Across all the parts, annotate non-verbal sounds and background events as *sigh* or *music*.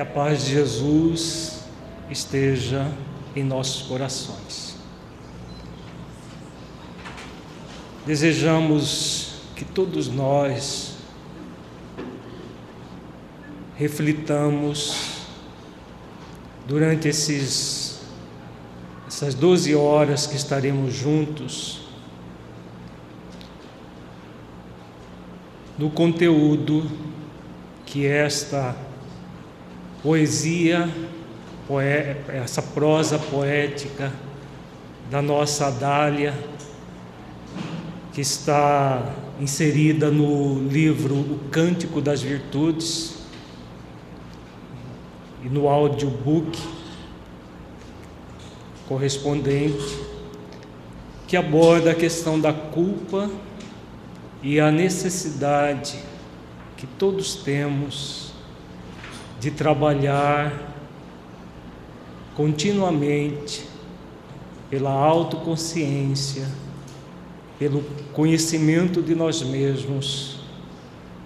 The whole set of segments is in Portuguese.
Que a paz de Jesus esteja em nossos corações. Desejamos que todos nós reflitamos durante esses, essas 12 horas que estaremos juntos no conteúdo que esta poesia, essa prosa poética da nossa Adália, que está inserida no livro O Cântico das Virtudes e no audiobook correspondente, que aborda a questão da culpa e a necessidade que todos temos de trabalhar continuamente pela autoconsciência, pelo conhecimento de nós mesmos,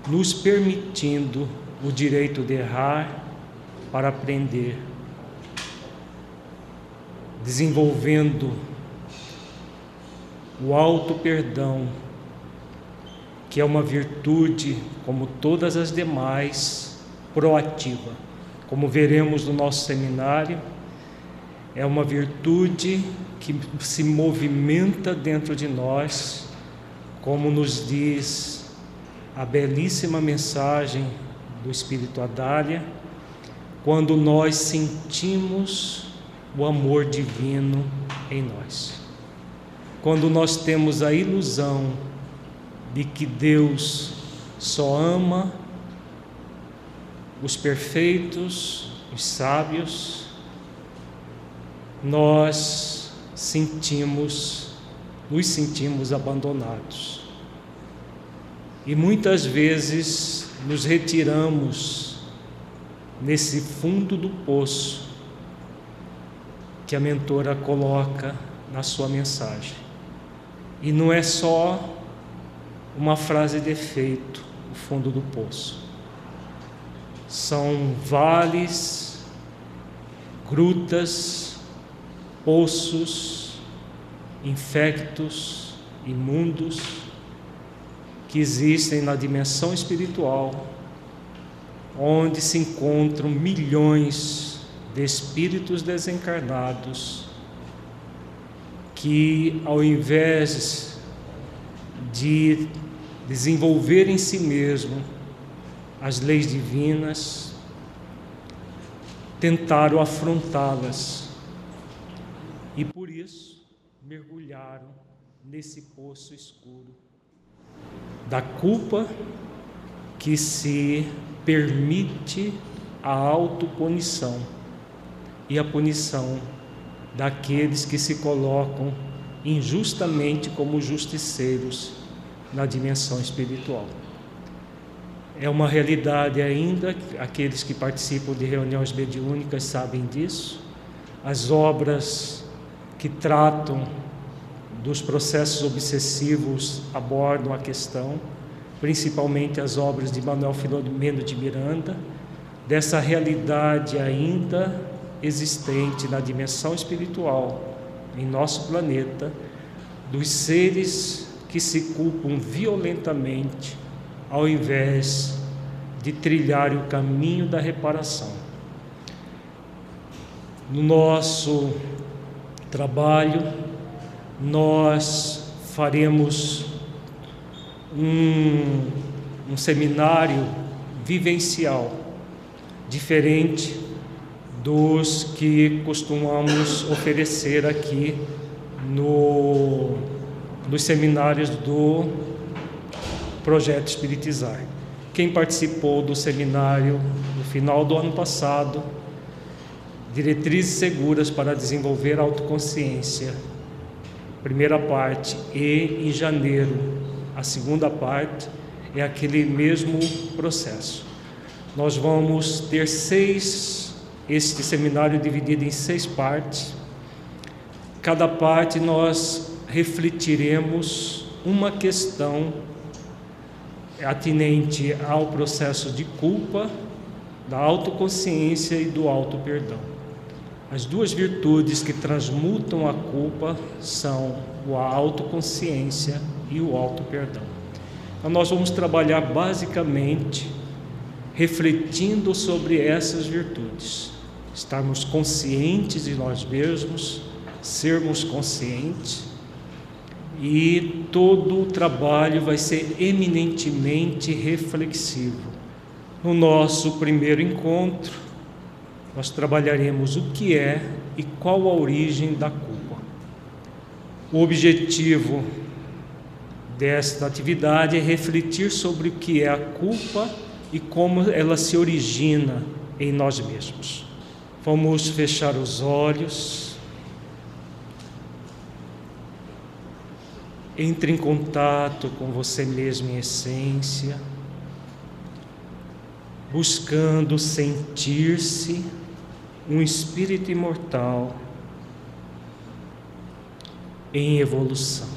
nos permitindo o direito de errar para aprender, desenvolvendo o auto perdão, que é uma virtude como todas as demais proativa. Como veremos no nosso seminário, é uma virtude que se movimenta dentro de nós, como nos diz a belíssima mensagem do Espírito Adália, quando nós sentimos o amor divino em nós. Quando nós temos a ilusão de que Deus só ama os perfeitos, os sábios, nós sentimos, nos sentimos abandonados. E muitas vezes nos retiramos nesse fundo do poço que a mentora coloca na sua mensagem. E não é só uma frase de efeito, o fundo do poço são vales, grutas, poços, infectos, imundos, que existem na dimensão espiritual, onde se encontram milhões de espíritos desencarnados que, ao invés de desenvolver em si mesmo as leis divinas, tentaram afrontá-las e por isso mergulharam nesse poço escuro da culpa que se permite a autopunição e a punição daqueles que se colocam injustamente como justiceiros na dimensão espiritual é uma realidade ainda, aqueles que participam de reuniões mediúnicas sabem disso. As obras que tratam dos processos obsessivos abordam a questão, principalmente as obras de Manuel Filomeno de Miranda, dessa realidade ainda existente na dimensão espiritual em nosso planeta, dos seres que se culpam violentamente ao invés de trilhar o caminho da reparação. No nosso trabalho, nós faremos um, um seminário vivencial, diferente dos que costumamos oferecer aqui no, nos seminários do projeto Espiritizar. Quem participou do seminário no final do ano passado, Diretrizes Seguras para Desenvolver Autoconsciência, primeira parte, e em janeiro, a segunda parte, é aquele mesmo processo. Nós vamos ter seis, este seminário dividido em seis partes. Cada parte nós refletiremos uma questão atinente ao processo de culpa da autoconsciência e do auto-perdão. As duas virtudes que transmutam a culpa são a autoconsciência e o auto-perdão. Então, nós vamos trabalhar basicamente refletindo sobre essas virtudes. Estarmos conscientes de nós mesmos, sermos conscientes e todo o trabalho vai ser eminentemente reflexivo. No nosso primeiro encontro, nós trabalharemos o que é e qual a origem da culpa. O objetivo desta atividade é refletir sobre o que é a culpa e como ela se origina em nós mesmos. Vamos fechar os olhos. Entre em contato com você mesmo em essência, buscando sentir-se um espírito imortal em evolução.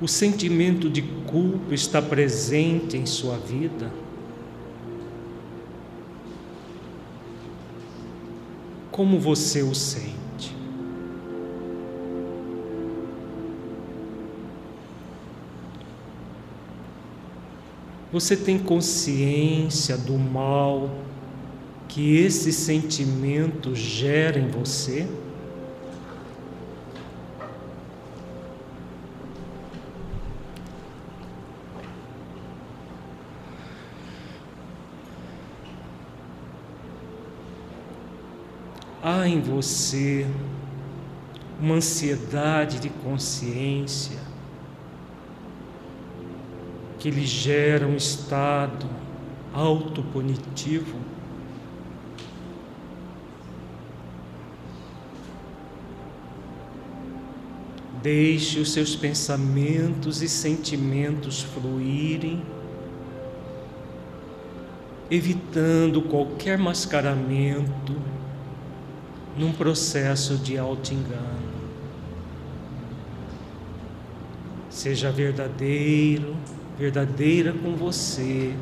O sentimento de culpa está presente em sua vida? Como você o sente. Você tem consciência do mal que esse sentimento gera em você? Em você uma ansiedade de consciência que lhe gera um estado autopunitivo. Deixe os seus pensamentos e sentimentos fluírem, evitando qualquer mascaramento num processo de auto-engano. Seja verdadeiro, verdadeira com você,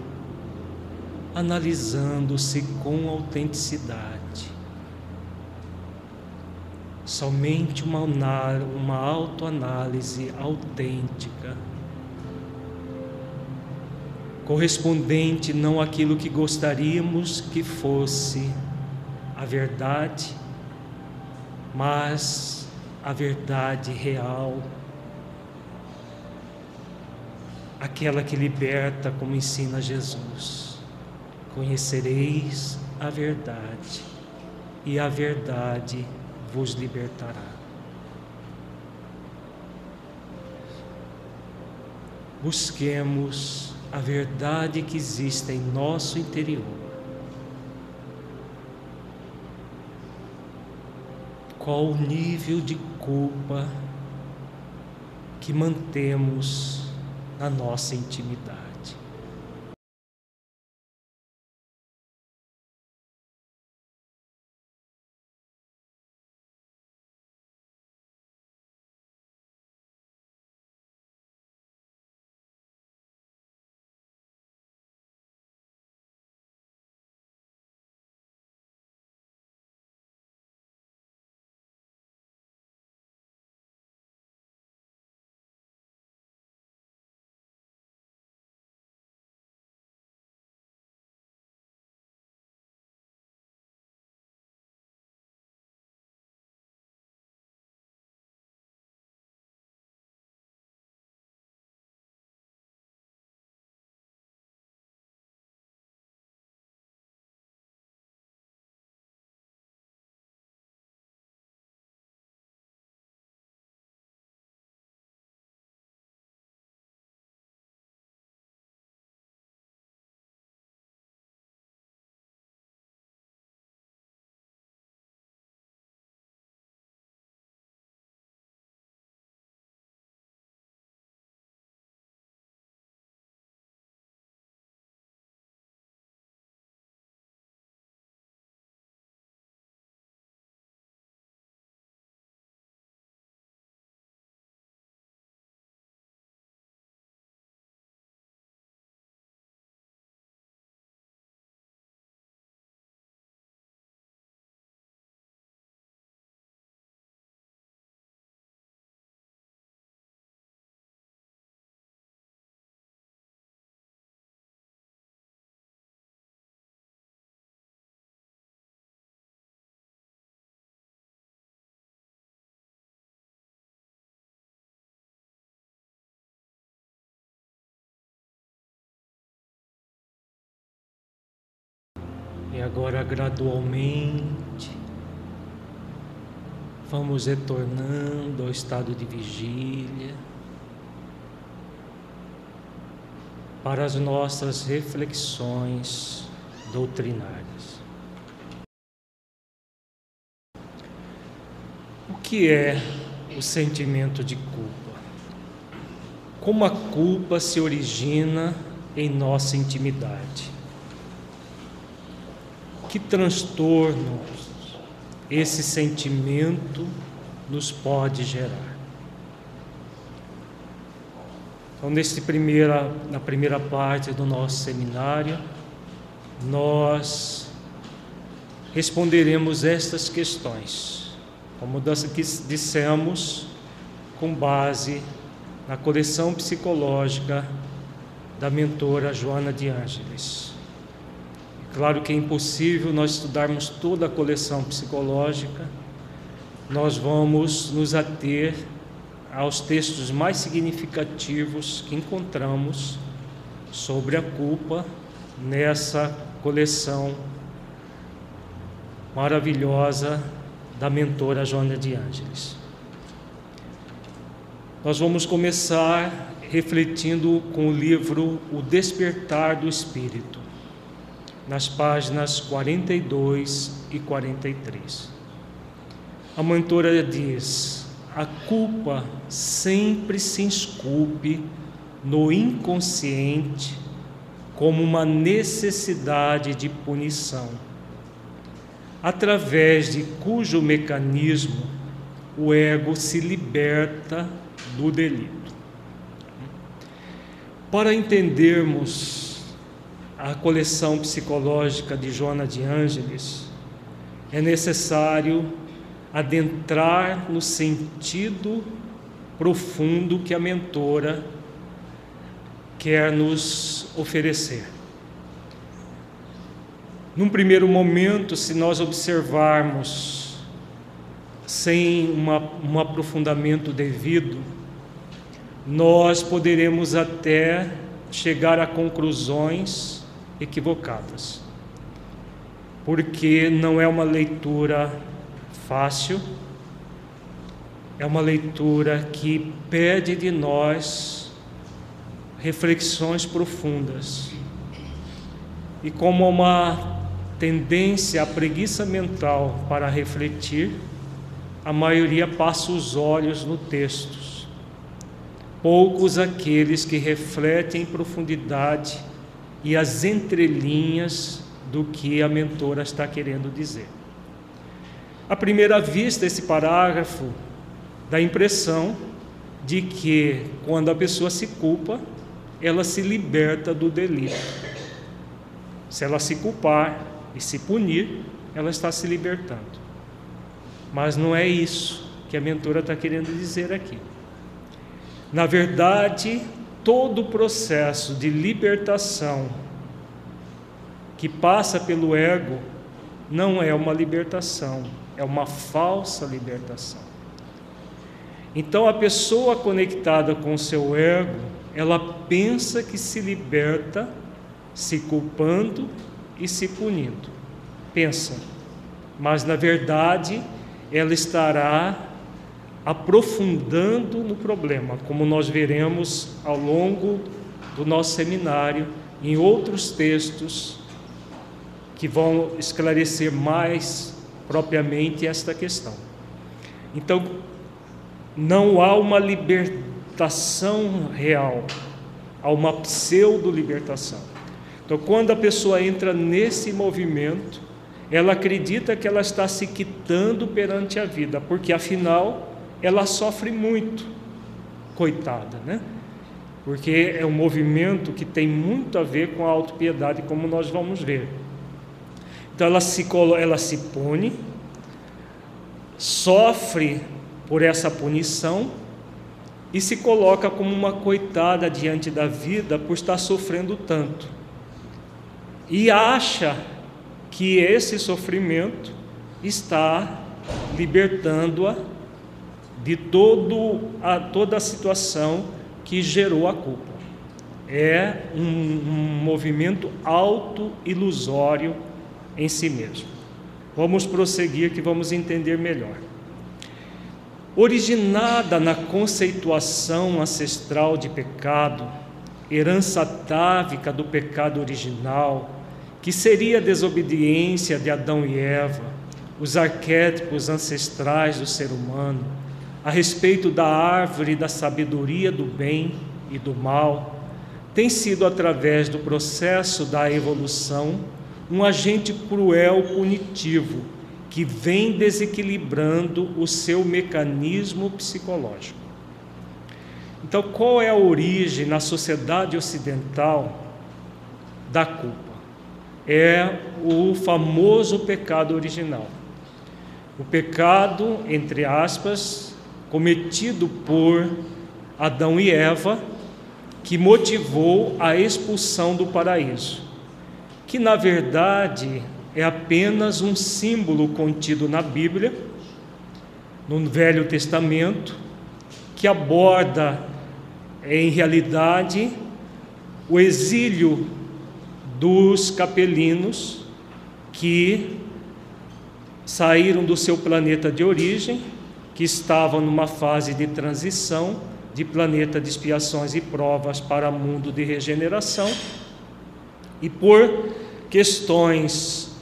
analisando-se com autenticidade. Somente uma, uma autoanálise autêntica, correspondente não àquilo que gostaríamos que fosse a verdade, mas a verdade real, aquela que liberta, como ensina Jesus. Conhecereis a verdade, e a verdade vos libertará. Busquemos a verdade que existe em nosso interior qual o nível de culpa que mantemos na nossa intimidade. E agora, gradualmente, vamos retornando ao estado de vigília para as nossas reflexões doutrinárias. O que é o sentimento de culpa? Como a culpa se origina em nossa intimidade? Que transtorno esse sentimento nos pode gerar? Então, nesse primeira, na primeira parte do nosso seminário, nós responderemos estas questões, como dissemos, com base na coleção psicológica da mentora Joana de Ângeles. Claro que é impossível nós estudarmos toda a coleção psicológica, nós vamos nos ater aos textos mais significativos que encontramos sobre a culpa nessa coleção maravilhosa da mentora Joana de Ângeles. Nós vamos começar refletindo com o livro O Despertar do Espírito nas páginas 42 e 43. A mentora diz: a culpa sempre se esculpe no inconsciente como uma necessidade de punição, através de cujo mecanismo o ego se liberta do delito. Para entendermos a coleção psicológica de Joana de Ângeles, é necessário adentrar no sentido profundo que a mentora quer nos oferecer. Num primeiro momento, se nós observarmos sem uma, um aprofundamento devido, nós poderemos até chegar a conclusões equivocadas. Porque não é uma leitura fácil, é uma leitura que pede de nós reflexões profundas. E como uma tendência à preguiça mental para refletir, a maioria passa os olhos no texto. Poucos aqueles que refletem em profundidade e as entrelinhas do que a mentora está querendo dizer. À primeira vista, esse parágrafo dá a impressão de que quando a pessoa se culpa, ela se liberta do delito. Se ela se culpar e se punir, ela está se libertando. Mas não é isso que a mentora está querendo dizer aqui. Na verdade, todo o processo de libertação que passa pelo ego não é uma libertação, é uma falsa libertação. Então a pessoa conectada com o seu ego, ela pensa que se liberta se culpando e se punindo. Pensa. Mas na verdade, ela estará aprofundando no problema, como nós veremos ao longo do nosso seminário, em outros textos que vão esclarecer mais propriamente esta questão. Então, não há uma libertação real, há uma pseudo-libertação. Então, quando a pessoa entra nesse movimento, ela acredita que ela está se quitando perante a vida, porque afinal ela sofre muito, coitada, né? Porque é um movimento que tem muito a ver com a autopiedade, como nós vamos ver. Então ela se, ela se pune, sofre por essa punição e se coloca como uma coitada diante da vida por estar sofrendo tanto. E acha que esse sofrimento está libertando-a de todo a, toda a situação que gerou a culpa. É um, um movimento auto-ilusório em si mesmo. Vamos prosseguir que vamos entender melhor. Originada na conceituação ancestral de pecado, herança atávica do pecado original, que seria a desobediência de Adão e Eva, os arquétipos ancestrais do ser humano, a respeito da árvore da sabedoria do bem e do mal, tem sido através do processo da evolução um agente cruel punitivo que vem desequilibrando o seu mecanismo psicológico. Então, qual é a origem na sociedade ocidental da culpa? É o famoso pecado original. O pecado, entre aspas, cometido por Adão e Eva, que motivou a expulsão do paraíso, que na verdade é apenas um símbolo contido na Bíblia, no Velho Testamento, que aborda em realidade o exílio dos capelinos que saíram do seu planeta de origem, que estavam numa fase de transição de planeta de expiações e provas para mundo de regeneração, e por questões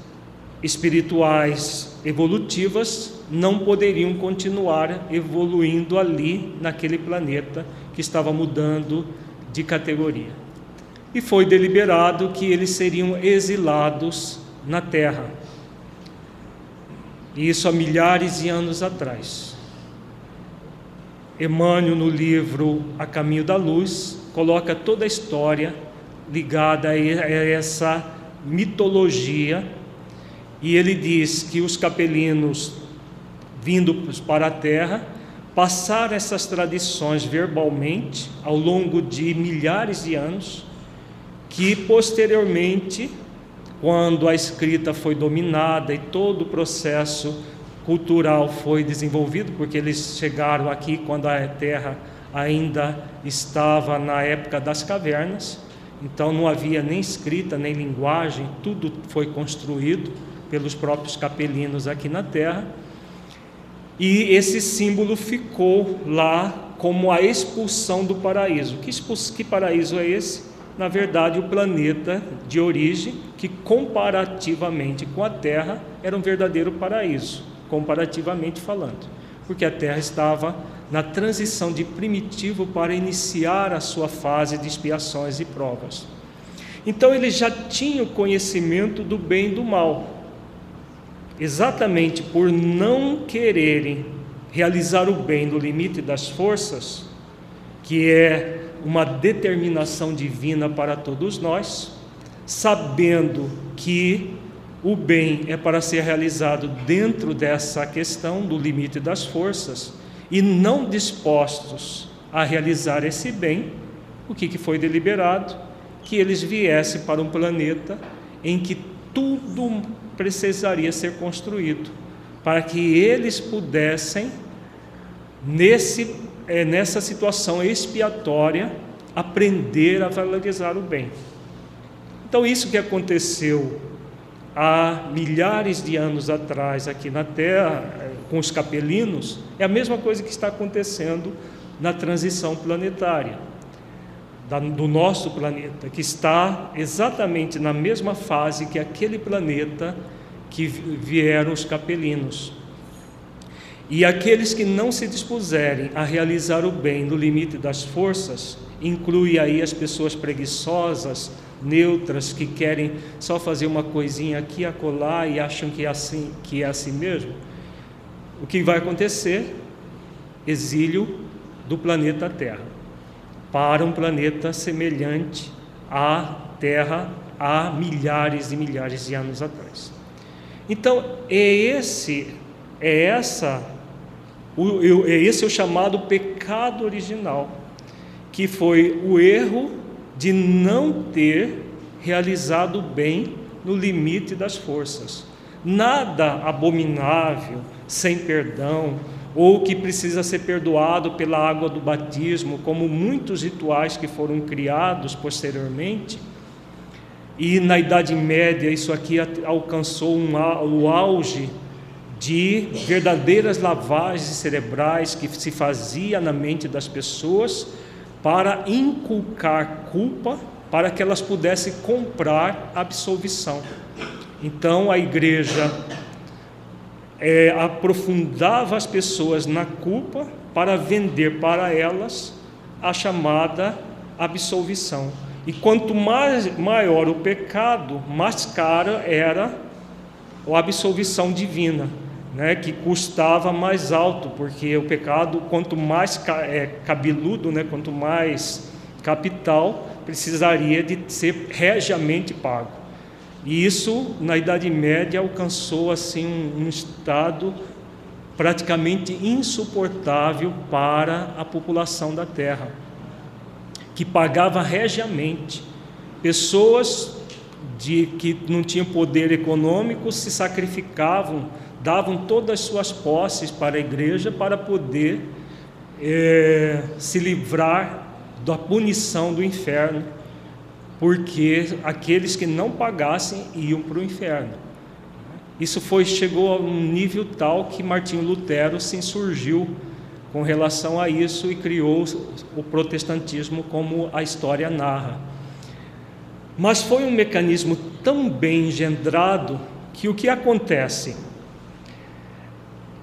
espirituais evolutivas não poderiam continuar evoluindo ali naquele planeta que estava mudando de categoria. E foi deliberado que eles seriam exilados na terra. Isso há milhares de anos atrás. Emmanuel, no livro A Caminho da Luz, coloca toda a história ligada a essa mitologia. E ele diz que os capelinos vindo para a terra passar essas tradições verbalmente ao longo de milhares de anos, que posteriormente, quando a escrita foi dominada e todo o processo cultural foi desenvolvido, porque eles chegaram aqui quando a terra ainda estava na época das cavernas, então não havia nem escrita, nem linguagem, tudo foi construído pelos próprios capelinos aqui na terra. E esse símbolo ficou lá como a expulsão do paraíso. Que, que paraíso é esse? Na verdade, o planeta de origem, que comparativamente com a Terra era um verdadeiro paraíso, comparativamente falando, porque a Terra estava na transição de primitivo para iniciar a sua fase de expiações e provas. Então ele já tinha o conhecimento do bem e do mal, exatamente por não quererem realizar o bem no limite das forças, que é uma determinação divina para todos nós, sabendo que o bem é para ser realizado dentro dessa questão do limite das forças e não dispostos a realizar esse bem, o que, foi deliberado? Que eles viessem para um planeta em que tudo precisaria ser construído para que eles pudessem, nesse, é, nessa situação expiatória, aprender a valorizar o bem. Então, isso que aconteceu há milhares de anos atrás aqui na Terra, é, com os capelinos, é a mesma coisa que está acontecendo na transição planetária do nosso planeta, que está exatamente na mesma fase que aquele planeta que vieram os capelinos. E aqueles que não se dispuserem a realizar o bem no limite das forças, inclui aí as pessoas preguiçosas, neutras, que querem só fazer uma coisinha aqui acolá e acham que é assim, que é assim mesmo. O que vai acontecer? Exílio do planeta Terra para um planeta semelhante à Terra há milhares e milhares de anos atrás. Então, é esse é essa o, é esse o chamado pecado original, que foi o erro de não ter realizado o bem no limite das forças. Nada abominável, sem perdão, ou que precisa ser perdoado pela água do batismo, como muitos rituais que foram criados posteriormente, e na Idade Média isso aqui alcançou um, o auge de verdadeiras lavagens cerebrais que se fazia na mente das pessoas para inculcar culpa para que elas pudessem comprar absolvição. Então a igreja é, aprofundava as pessoas na culpa para vender para elas a chamada absolvição. E quanto mais maior o pecado, mais cara era a absolvição divina, né, que custava mais alto, porque o pecado, quanto mais é, cabeludo, né, quanto mais capital, precisaria de ser regiamente pago. E isso, na Idade Média, alcançou assim um, estado praticamente insuportável para a população da terra que pagava regiamente. Pessoas de, que não tinham poder econômico se sacrificavam, davam todas as suas posses para a igreja para poder é, se livrar da punição do inferno, porque aqueles que não pagassem iam para o inferno. Isso foi chegou a um nível tal que Martinho Lutero se insurgiu com relação a isso e criou o protestantismo como a história narra. Mas foi um mecanismo tão bem engendrado que o que acontece?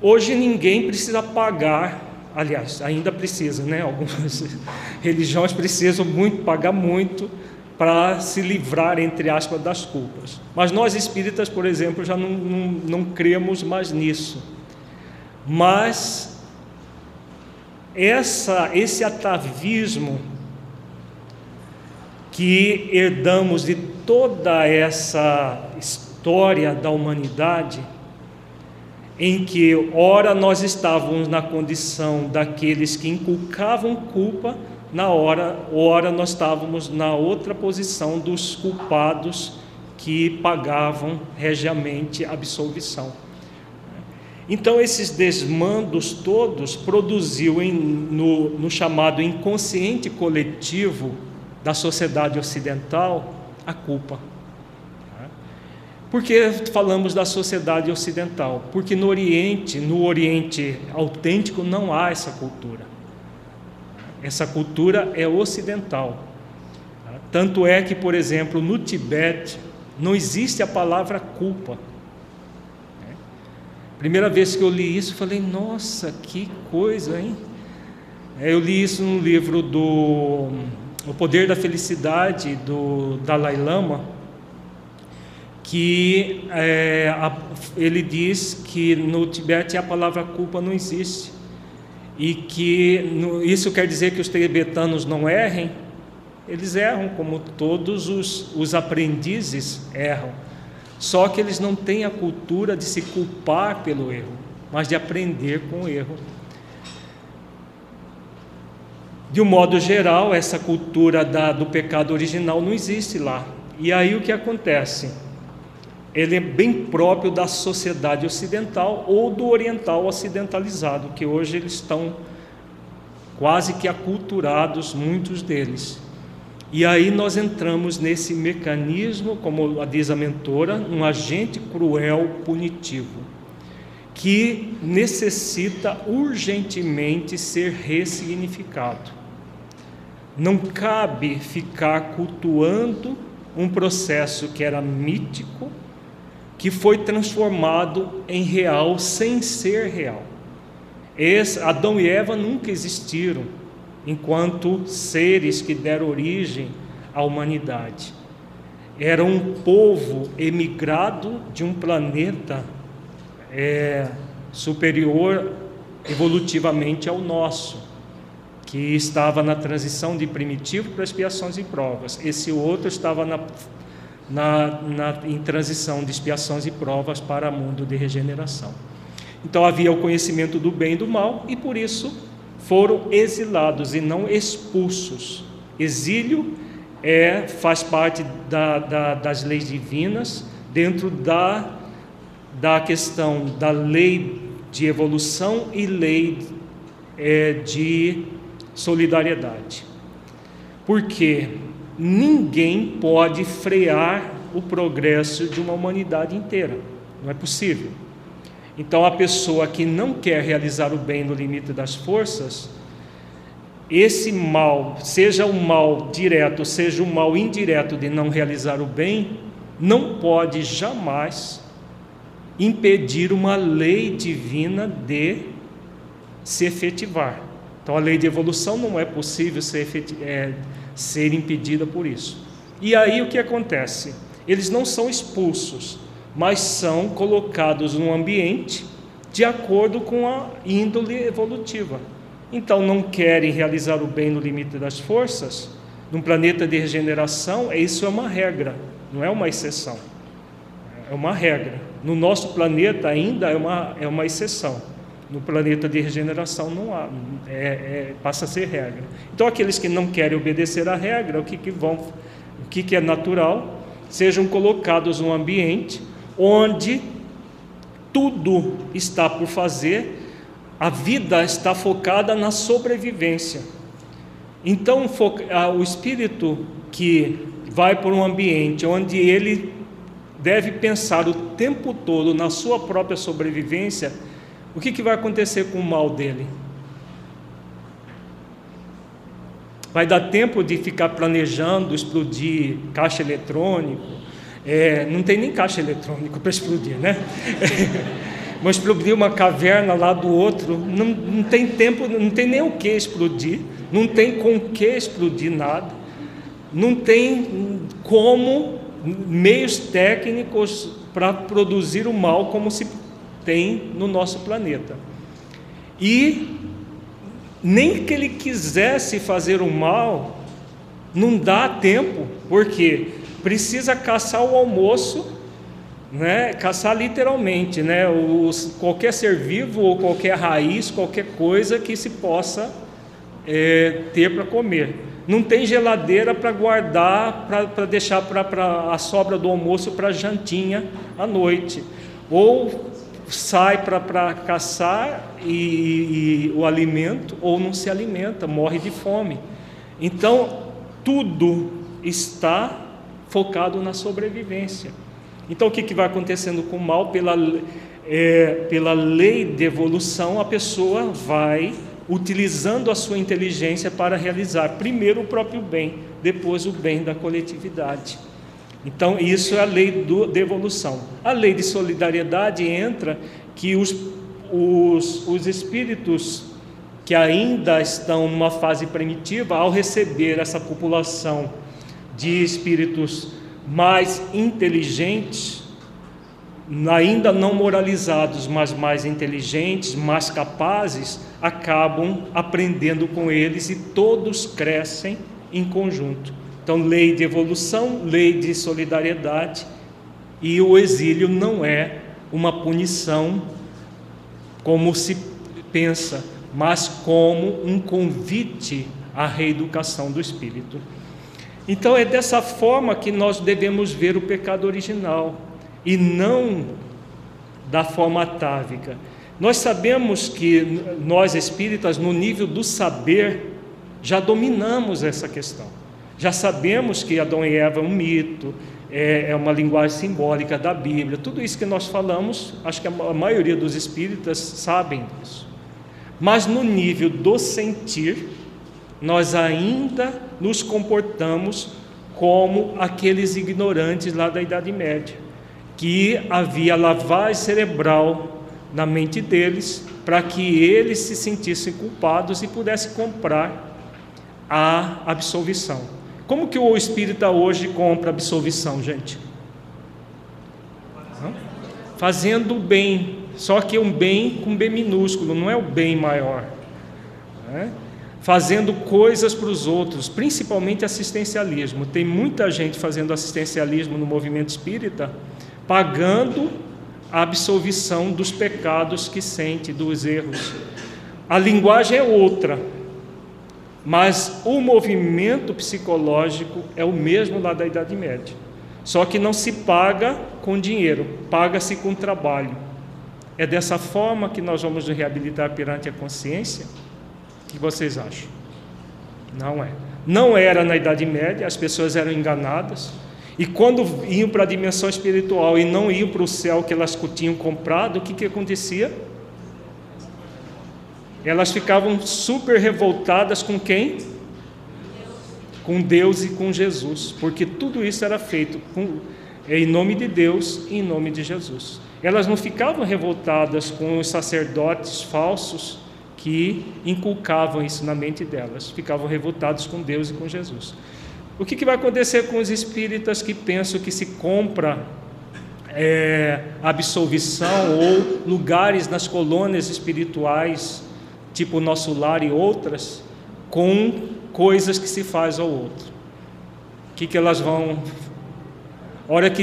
Hoje ninguém precisa pagar, aliás, ainda precisa, né? Algumas *laughs* religiões precisam muito pagar muito para se livrar, entre aspas, das culpas. Mas nós espíritas, por exemplo, já não, não, não cremos mais nisso. Mas essa, esse atavismo que herdamos de toda essa história da humanidade, em que ora nós estávamos na condição daqueles que inculcavam culpa, na hora, ora nós estávamos na outra posição dos culpados que pagavam regiamente absolvição. Então, esses desmandos todos produziu em, no, no chamado inconsciente coletivo da sociedade ocidental a culpa. Por que falamos da sociedade ocidental? Porque no Oriente, no Oriente autêntico, não há essa cultura. Essa cultura é ocidental. Tanto é que, por exemplo, no Tibete não existe a palavra culpa. Primeira vez que eu li isso, falei: nossa, que coisa, hein? É, eu li isso no livro do O Poder da Felicidade, do Dalai Lama, que é, a, ele diz que no Tibete a palavra culpa não existe. E que no, isso quer dizer que os tibetanos não errem? Eles erram, como todos os, os aprendizes erram. Só que eles não têm a cultura de se culpar pelo erro, mas de aprender com o erro. De um modo geral, essa cultura da, do pecado original não existe lá. E aí o que acontece? Ele é bem próprio da sociedade ocidental ou do oriental ocidentalizado, que hoje eles estão quase que aculturados, muitos deles. E aí nós entramos nesse mecanismo, como diz a mentora, um agente cruel punitivo, que necessita urgentemente ser ressignificado. Não cabe ficar cultuando um processo que era mítico, que foi transformado em real sem ser real. Esse, Adão e Eva nunca existiram enquanto seres que deram origem à humanidade. Era um povo emigrado de um planeta é, superior evolutivamente ao nosso, que estava na transição de primitivo para expiações e provas. Esse outro estava na, na, na, em transição de expiações e provas para mundo de regeneração. Então havia o conhecimento do bem e do mal, e por isso foram exilados e não expulsos. Exílio é, faz parte da, da, das leis divinas, dentro da, da questão da lei de evolução e lei é, de solidariedade. Porque ninguém pode frear o progresso de uma humanidade inteira. Não é possível. Então, a pessoa que não quer realizar o bem no limite das forças, esse mal, seja o mal direto, seja o mal indireto de não realizar o bem, não pode jamais impedir uma lei divina de se efetivar. Então, a lei de evolução não é possível ser, é, ser impedida por isso. E aí o que acontece? Eles não são expulsos, mas são colocados num ambiente de acordo com a índole evolutiva. Então, não querem realizar o bem no limite das forças, num planeta de regeneração, isso é uma regra, não é uma exceção. É uma regra. No nosso planeta ainda é uma, é uma exceção. No planeta de regeneração não há, é, é, passa a ser regra. Então, aqueles que não querem obedecer à regra, o que, que vão, o que, que é natural, sejam colocados num ambiente onde tudo está por fazer, a vida está focada na sobrevivência. Então, o espírito que vai por um ambiente onde ele deve pensar o tempo todo na sua própria sobrevivência, o que, que vai acontecer com o mal dele? Vai dar tempo de ficar planejando explodir caixa eletrônico, é, não tem nem caixa eletrônico para explodir, né? *laughs* Mas explodir uma caverna lá do outro, não, não tem tempo, não tem nem o que explodir, não tem com que explodir nada, não tem como meios técnicos para produzir o mal como se tem no nosso planeta. E nem que ele quisesse fazer o mal, não dá tempo, porque precisa caçar o almoço, né? caçar literalmente, né? Os, qualquer ser vivo ou qualquer raiz, qualquer coisa que se possa é, ter para comer. Não tem geladeira para guardar, para deixar para a sobra do almoço para jantinha à noite. Ou sai para caçar e, e o alimento, ou não se alimenta, morre de fome. Então, tudo está focado na sobrevivência. Então, o que, que vai acontecendo com o mal? Pela, é, pela lei de evolução, a pessoa vai utilizando a sua inteligência para realizar primeiro o próprio bem, depois o bem da coletividade. Então, isso é a lei do, de evolução. A lei de solidariedade entra que os, os, os espíritos que ainda estão numa fase primitiva, ao receber essa população de espíritos mais inteligentes, ainda não moralizados, mas mais inteligentes, mais capazes, acabam aprendendo com eles e todos crescem em conjunto. Então, lei de evolução, lei de solidariedade, e o exílio não é uma punição como se pensa, mas como um convite à reeducação do espírito. Então é dessa forma que nós devemos ver o pecado original e não da forma atávica. Nós sabemos que nós espíritas, no nível do saber, já dominamos essa questão. Já sabemos que Adão e Eva é um mito, é, é uma linguagem simbólica da Bíblia. Tudo isso que nós falamos, acho que a maioria dos espíritas sabem disso. Mas no nível do sentir, nós ainda nos comportamos como aqueles ignorantes lá da Idade Média, que havia lavagem cerebral na mente deles para que eles se sentissem culpados e pudessem comprar a absolvição. Como que o espírita hoje compra absolvição, gente? Fazendo o bem, só que um bem com B minúsculo, não é o bem maior. Né? fazendo coisas para os outros, principalmente assistencialismo. Tem muita gente fazendo assistencialismo no movimento espírita, pagando a absolvição dos pecados que sente, dos erros. A linguagem é outra, mas o movimento psicológico é o mesmo lá da Idade Média. Só que não se paga com dinheiro, paga-se com trabalho. É dessa forma que nós vamos reabilitar perante a consciência? O que vocês acham? Não é. Não era na Idade Média, as pessoas eram enganadas. E quando iam para a dimensão espiritual e não iam para o céu que elas tinham comprado, o que, que acontecia? Elas ficavam super revoltadas com quem? Com Deus e com Jesus, porque tudo isso era feito com, em nome de Deus e em nome de Jesus. Elas não ficavam revoltadas com os sacerdotes falsos que inculcavam isso na mente delas, ficavam revoltados com Deus e com Jesus. O que, que vai acontecer com os espíritas que pensam que se compra é, absolvição ou lugares nas colônias espirituais, tipo o nosso lar e outras, com coisas que se faz ao outro? O que, que elas vão hora que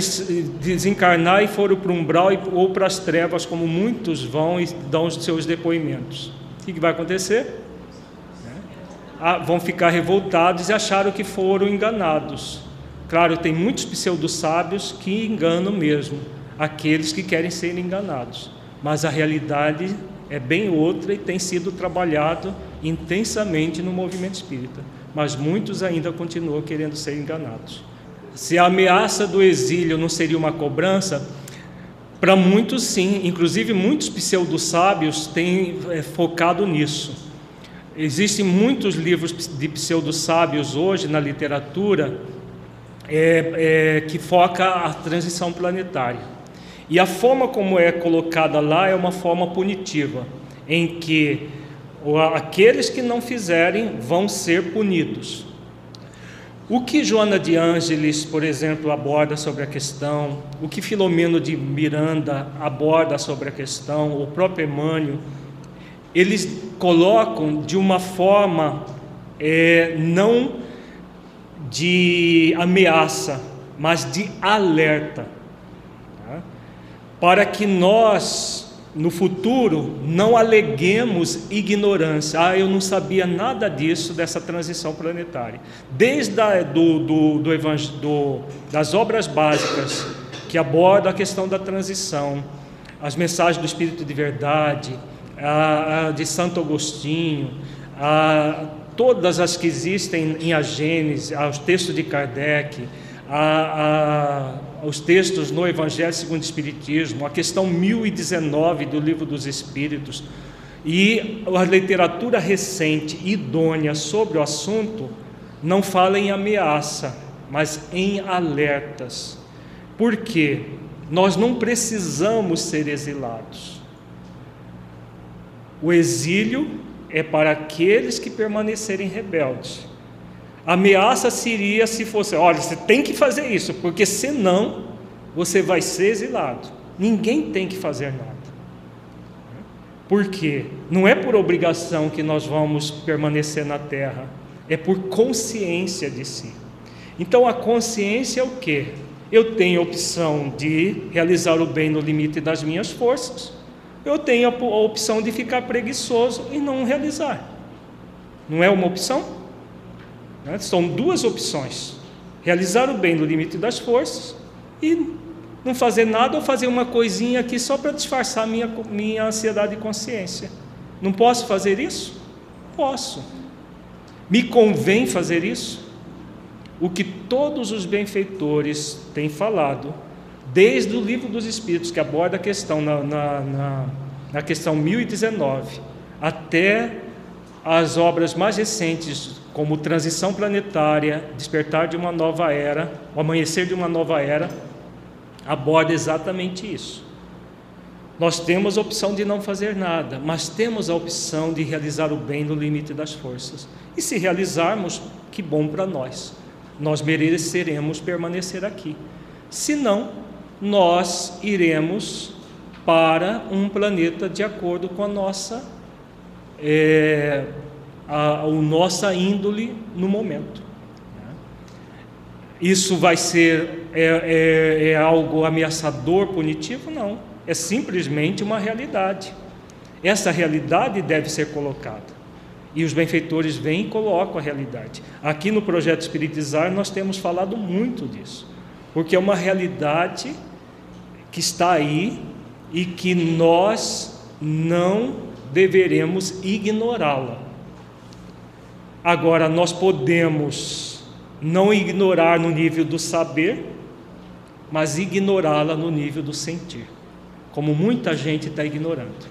desencarnar e for para o umbral ou para as trevas, como muitos vão e dão os seus depoimentos. O que vai acontecer? Ah, vão ficar revoltados e acharam que foram enganados. Claro, tem muitos pseudo-sábios que enganam mesmo aqueles que querem ser enganados, mas a realidade é bem outra e tem sido trabalhado intensamente no movimento espírita, mas muitos ainda continuam querendo ser enganados. Se a ameaça do exílio não seria uma cobrança, para muitos sim, inclusive muitos pseudo-sábios têm é, focado nisso. Existem muitos livros de pseudo-sábios hoje na literatura é, é, que foca a transição planetária. E a forma como é colocada lá é uma forma punitiva, em que aqueles que não fizerem vão ser punidos. O que Joana de Ângeles, por exemplo, aborda sobre a questão, o que Filomeno de Miranda aborda sobre a questão, o próprio Emmanuel, eles colocam de uma forma é, não de ameaça, mas de alerta? Para que nós no futuro não aleguemos ignorância. Ah, eu não sabia nada disso, dessa transição planetária. Desde a, do, do, do, do, das obras básicas que abordam a questão da transição, as mensagens do Espírito de Verdade, a, a de Santo Agostinho, a, todas as que existem em A Gênese, os textos de Kardec, a, a, os textos no Evangelho segundo o Espiritismo, a questão 1019 do Livro dos Espíritos e a literatura recente idônea sobre o assunto não fala em ameaça, mas em alertas. Por quê? Nós não precisamos ser exilados. O exílio é para aqueles que permanecerem rebeldes. A ameaça seria se fosse: olha, você tem que fazer isso, porque senão você vai ser exilado. Ninguém tem que fazer nada. Por quê? Não é por obrigação que nós vamos permanecer na terra, é por consciência de si. Então a consciência é o quê? Eu tenho a opção de realizar o bem no limite das minhas forças, eu tenho a opção de ficar preguiçoso e não realizar. Não é uma opção? Né? São duas opções: realizar o bem no limite das forças e não fazer nada ou fazer uma coisinha aqui só para disfarçar minha, minha ansiedade e consciência. Não posso fazer isso? Posso. Me convém fazer isso? O que todos os benfeitores têm falado, desde o livro dos Espíritos, que aborda a questão na, na, na, na questão 1019, até as obras mais recentes como transição planetária, despertar de uma nova era, o amanhecer de uma nova era, aborda exatamente isso. Nós temos a opção de não fazer nada, mas temos a opção de realizar o bem no limite das forças. E se realizarmos, que bom para nós. Nós mereceremos permanecer aqui. Se não, nós iremos para um planeta de acordo com a nossa é, a, a nossa índole no momento. Isso vai ser é, é, é algo ameaçador, punitivo? Não. É simplesmente uma realidade. Essa realidade deve ser colocada. E os benfeitores vêm e colocam a realidade. Aqui no projeto Espiritizar nós temos falado muito disso, porque é uma realidade que está aí e que nós não deveremos ignorá-la. Agora, nós podemos não ignorar no nível do saber, mas ignorá-la no nível do sentir, como muita gente está ignorando.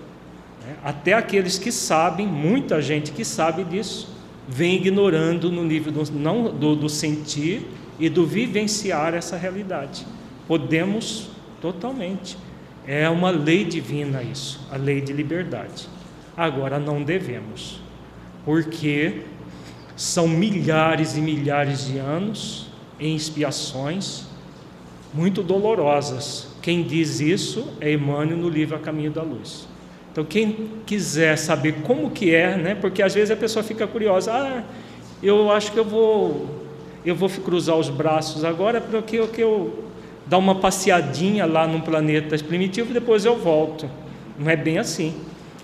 Né? Até aqueles que sabem, muita gente que sabe disso, vem ignorando no nível do, não, do, do sentir e do vivenciar essa realidade. Podemos totalmente. É uma lei divina isso, a lei de liberdade. Agora não devemos, porque são milhares e milhares de anos em expiações muito dolorosas. Quem diz isso é Emmanuel no livro A Caminho da Luz. Então, quem quiser saber como que é, né? Porque às vezes a pessoa fica curiosa, ah, eu acho que eu vou, eu vou cruzar os braços agora porque eu, que eu dar uma passeadinha lá no planeta primitivo, depois eu volto. Não é bem assim.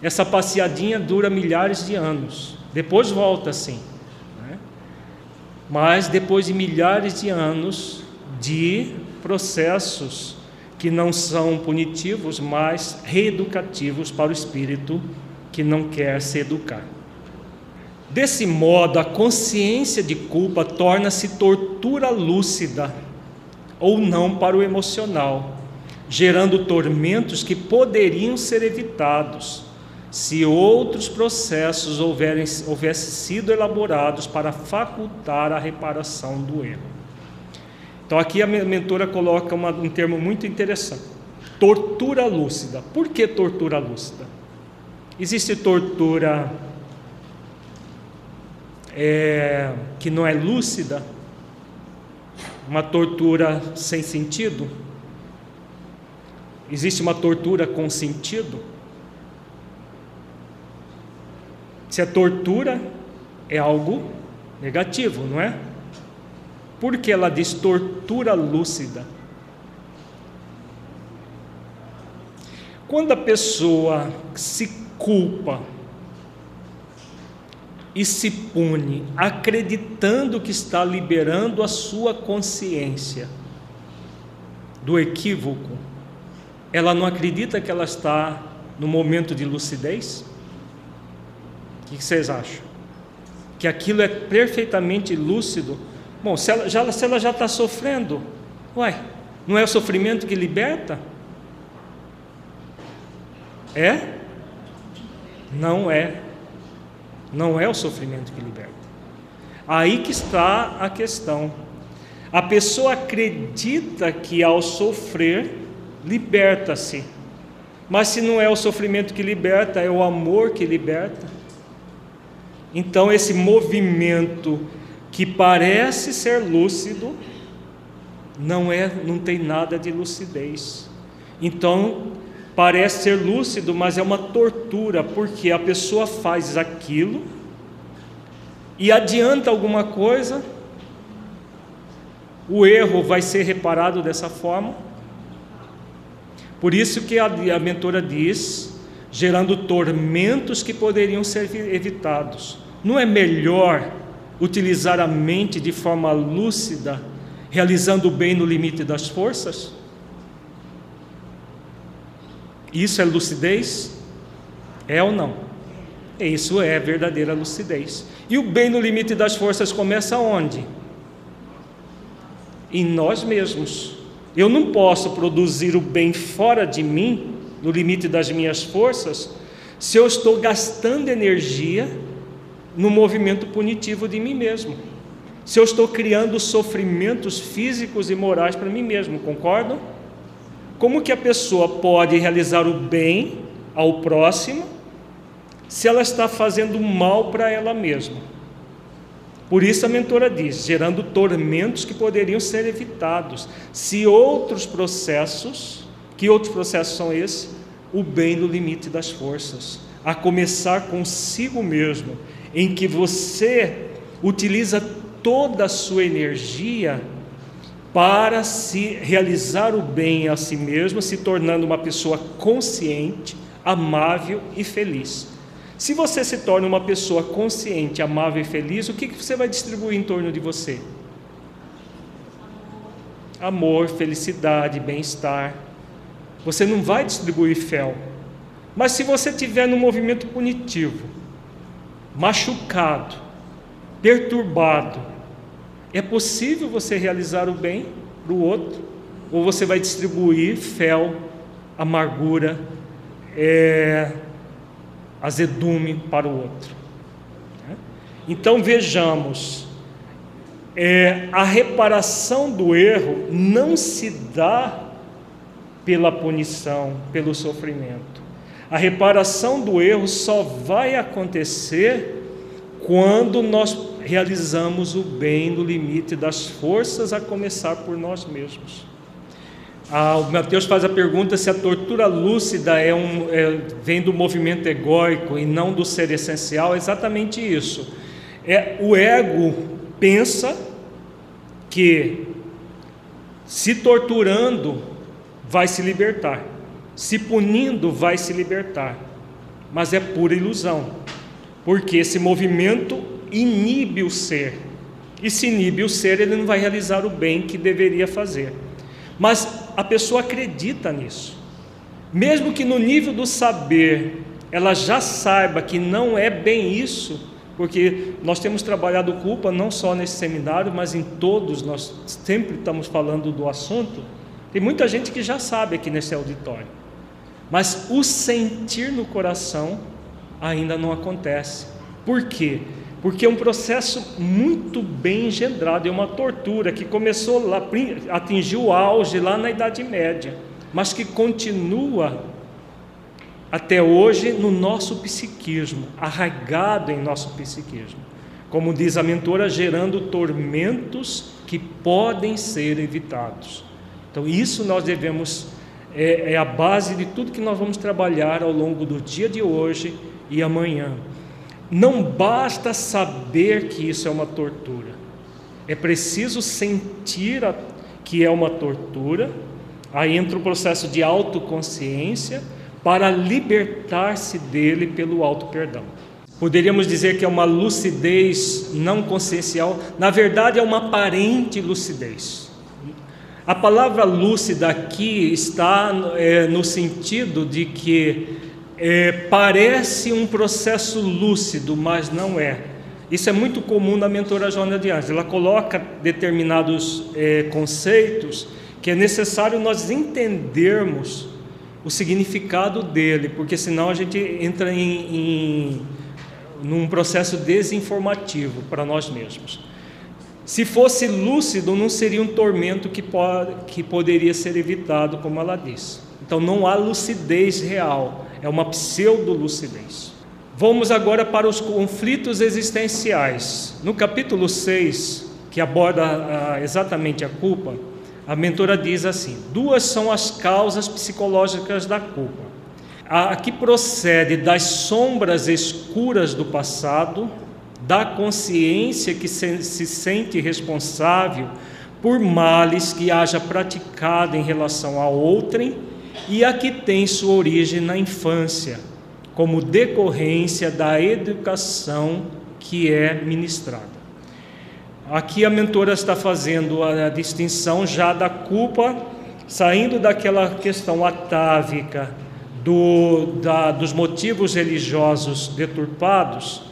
Essa passeadinha dura milhares de anos, depois volta assim. Mas depois de milhares de anos de processos que não são punitivos, mas reeducativos para o espírito que não quer se educar. Desse modo, a consciência de culpa torna-se tortura lúcida ou não para o emocional, gerando tormentos que poderiam ser evitados se outros processos houverem, houvessem sido elaborados para facultar a reparação do erro. Então aqui a mentora coloca uma, um termo muito interessante: tortura lúcida. Por que tortura lúcida? Existe tortura é, que não é lúcida, uma tortura sem sentido? Existe uma tortura com sentido? Se a tortura é algo negativo, não é? Porque ela diz tortura lúcida. Quando a pessoa se culpa e se pune, acreditando que está liberando a sua consciência do equívoco, ela não acredita que ela está no momento de lucidez? O que vocês acham? Que aquilo é perfeitamente lúcido Bom, se ela já, está sofrendo, uai, não é o sofrimento que liberta? É? Não é. Não é o sofrimento que liberta. Aí que está a questão. A pessoa acredita que ao sofrer, liberta-se. Mas se não é o sofrimento que liberta, é o amor que liberta. Então, esse movimento que parece ser lúcido, não é, não tem nada de lucidez. Então, parece ser lúcido, mas é uma tortura, porque a pessoa faz aquilo e adianta alguma coisa, o erro vai ser reparado dessa forma. Por isso que a, a mentora diz, gerando tormentos que poderiam ser evitados. Não é melhor utilizar a mente de forma lúcida, realizando o bem no limite das forças? Isso é lucidez? É ou não? Isso é verdadeira lucidez. E o bem no limite das forças começa onde? Em nós mesmos. Eu não posso produzir o bem fora de mim, no limite das minhas forças, se eu estou gastando energia no movimento punitivo de mim mesmo. Se eu estou criando sofrimentos físicos e morais para mim mesmo, concordam? Como que a pessoa pode realizar o bem ao próximo se ela está fazendo mal para ela mesma? Por isso a mentora diz, gerando tormentos que poderiam ser evitados se outros processos, que outros processos são esses? O bem no limite das forças, a começar consigo mesmo em que você utiliza toda a sua energia para se realizar o bem a si mesmo, se tornando uma pessoa consciente, amável e feliz. Se você se torna uma pessoa consciente, amável e feliz, o que você vai distribuir em torno de você? Amor, felicidade, bem-estar. Você não vai distribuir fel. Mas se você tiver no movimento punitivo, machucado, perturbado, é possível você realizar o bem para o outro? Ou você vai distribuir fel, amargura, é, azedume para o outro? Então vejamos, é, a reparação do erro não se dá pela punição, pelo sofrimento. A reparação do erro só vai acontecer quando nós realizamos o bem no limite das forças, a começar por nós mesmos. Ah, o Mateus faz a pergunta se a tortura lúcida é um, é, vem do movimento egóico e não do ser essencial. É exatamente isso. É, o ego pensa que se torturando vai se libertar, se punindo vai se libertar, mas é pura ilusão, porque esse movimento inibe o ser, e se inibe o ser, ele não vai realizar o bem que deveria fazer. Mas a pessoa acredita nisso, mesmo que no nível do saber ela já saiba que não é bem isso, porque nós temos trabalhado culpa não só nesse seminário, mas em todos, nós. Sempre estamos falando do assunto. Tem muita gente que já sabe aqui nesse auditório, mas o sentir no coração ainda não acontece. Por quê? Porque é um processo muito bem engendrado, é uma tortura que começou lá, atingiu o auge lá na Idade Média, mas que continua até hoje no nosso psiquismo, arraigado em nosso psiquismo. Como diz a mentora, gerando tormentos que podem ser evitados. Então, isso nós devemos, é, é a base de tudo que nós vamos trabalhar ao longo do dia de hoje e amanhã. Não basta saber que isso é uma tortura, é preciso sentir a, que é uma tortura. Aí entra o processo de autoconsciência para libertar-se dele pelo alto perdão. Poderíamos dizer que é uma lucidez não consciencial, na verdade é uma aparente lucidez. A palavra lúcida aqui está é, no sentido de que é, parece um processo lúcido, mas não é. Isso é muito comum na mentora Joana de Anjos. Ela coloca determinados é, conceitos que é necessário nós entendermos o significado dele, porque senão a gente entra em, em num processo desinformativo para nós mesmos. Se fosse lúcido, não seria um tormento que, que poderia ser evitado, como ela diz. Então não há lucidez real, é uma pseudo-lucidez. Vamos agora para os conflitos existenciais. No capítulo 6, que aborda ah, exatamente a culpa, a mentora diz assim: duas são as causas psicológicas da culpa. A que procede das sombras escuras do passado, da consciência que se, se sente responsável por males que haja praticado em relação a outrem, e a que tem sua origem na infância, como decorrência da educação que é ministrada. Aqui a mentora está fazendo a distinção já da culpa, saindo daquela questão atávica do, da, dos motivos religiosos deturpados,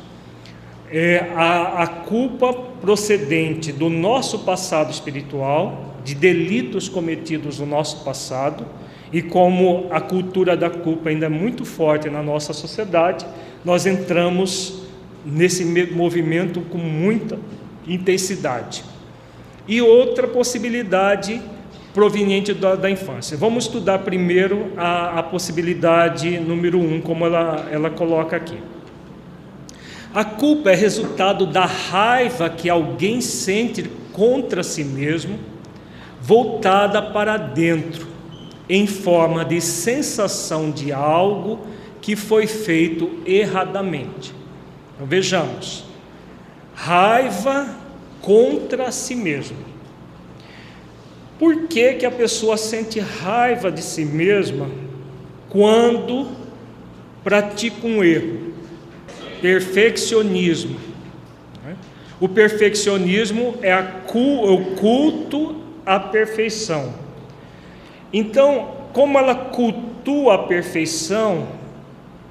é a, a culpa procedente do nosso passado espiritual, de delitos cometidos no nosso passado, e como a cultura da culpa ainda é muito forte na nossa sociedade, nós entramos nesse movimento com muita intensidade. E outra possibilidade proveniente da, da infância. Vamos estudar primeiro a, a possibilidade número um, como ela, ela coloca aqui. A culpa é resultado da raiva que alguém sente contra si mesmo, voltada para dentro, em forma de sensação de algo que foi feito erradamente. Então, vejamos: raiva contra si mesmo. Por que, que a pessoa sente raiva de si mesma quando pratica um erro? Perfeccionismo. O perfeccionismo é, é o culto à perfeição. Então, como ela cultua a perfeição,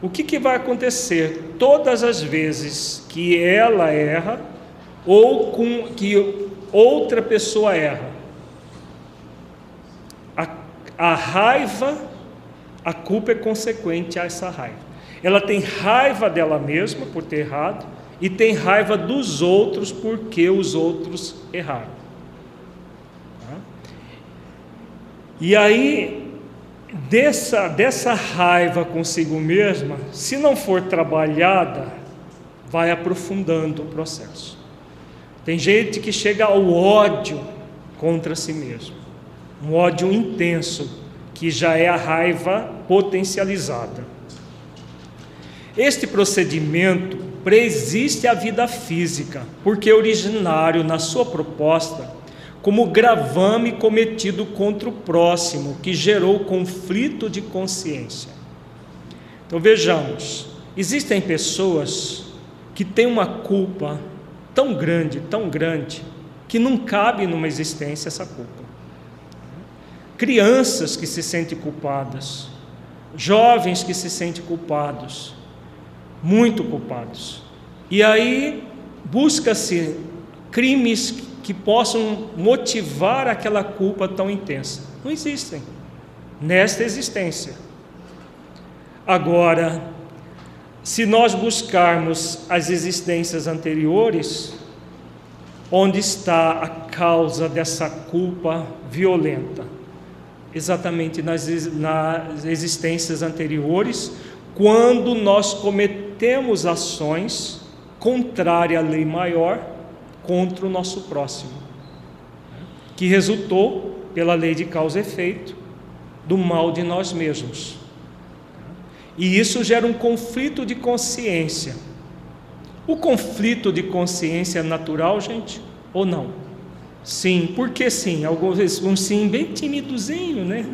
o que, que vai acontecer? Todas as vezes que ela erra, ou com que outra pessoa erra. A, a raiva, a culpa é consequente a essa raiva. Ela tem raiva dela mesma por ter errado e tem raiva dos outros porque os outros erraram. Tá? E aí, dessa, dessa raiva consigo mesma, se não for trabalhada, vai aprofundando o processo. Tem gente que chega ao ódio contra si mesmo, um ódio intenso, que já é a raiva potencializada. Este procedimento preexiste à vida física, porque é originário na sua proposta como gravame cometido contra o próximo, que gerou conflito de consciência. Então vejamos, existem pessoas que têm uma culpa tão grande, tão grande, que não cabe numa existência essa culpa. Crianças que se sentem culpadas, jovens que se sentem culpados, muito culpados. E aí busca-se crimes que possam motivar aquela culpa tão intensa. Não existem nesta existência. Agora, se nós buscarmos as existências anteriores, onde está a causa dessa culpa violenta? Exatamente nas, nas existências anteriores, quando nós cometemos ações contrárias à lei maior contra o nosso próximo, que resultou, pela lei de causa e efeito, do mal de nós mesmos. E isso gera um conflito de consciência. O conflito de consciência é natural, gente, ou não? Sim, por que sim? Alguns um sim bem timidozinho, né?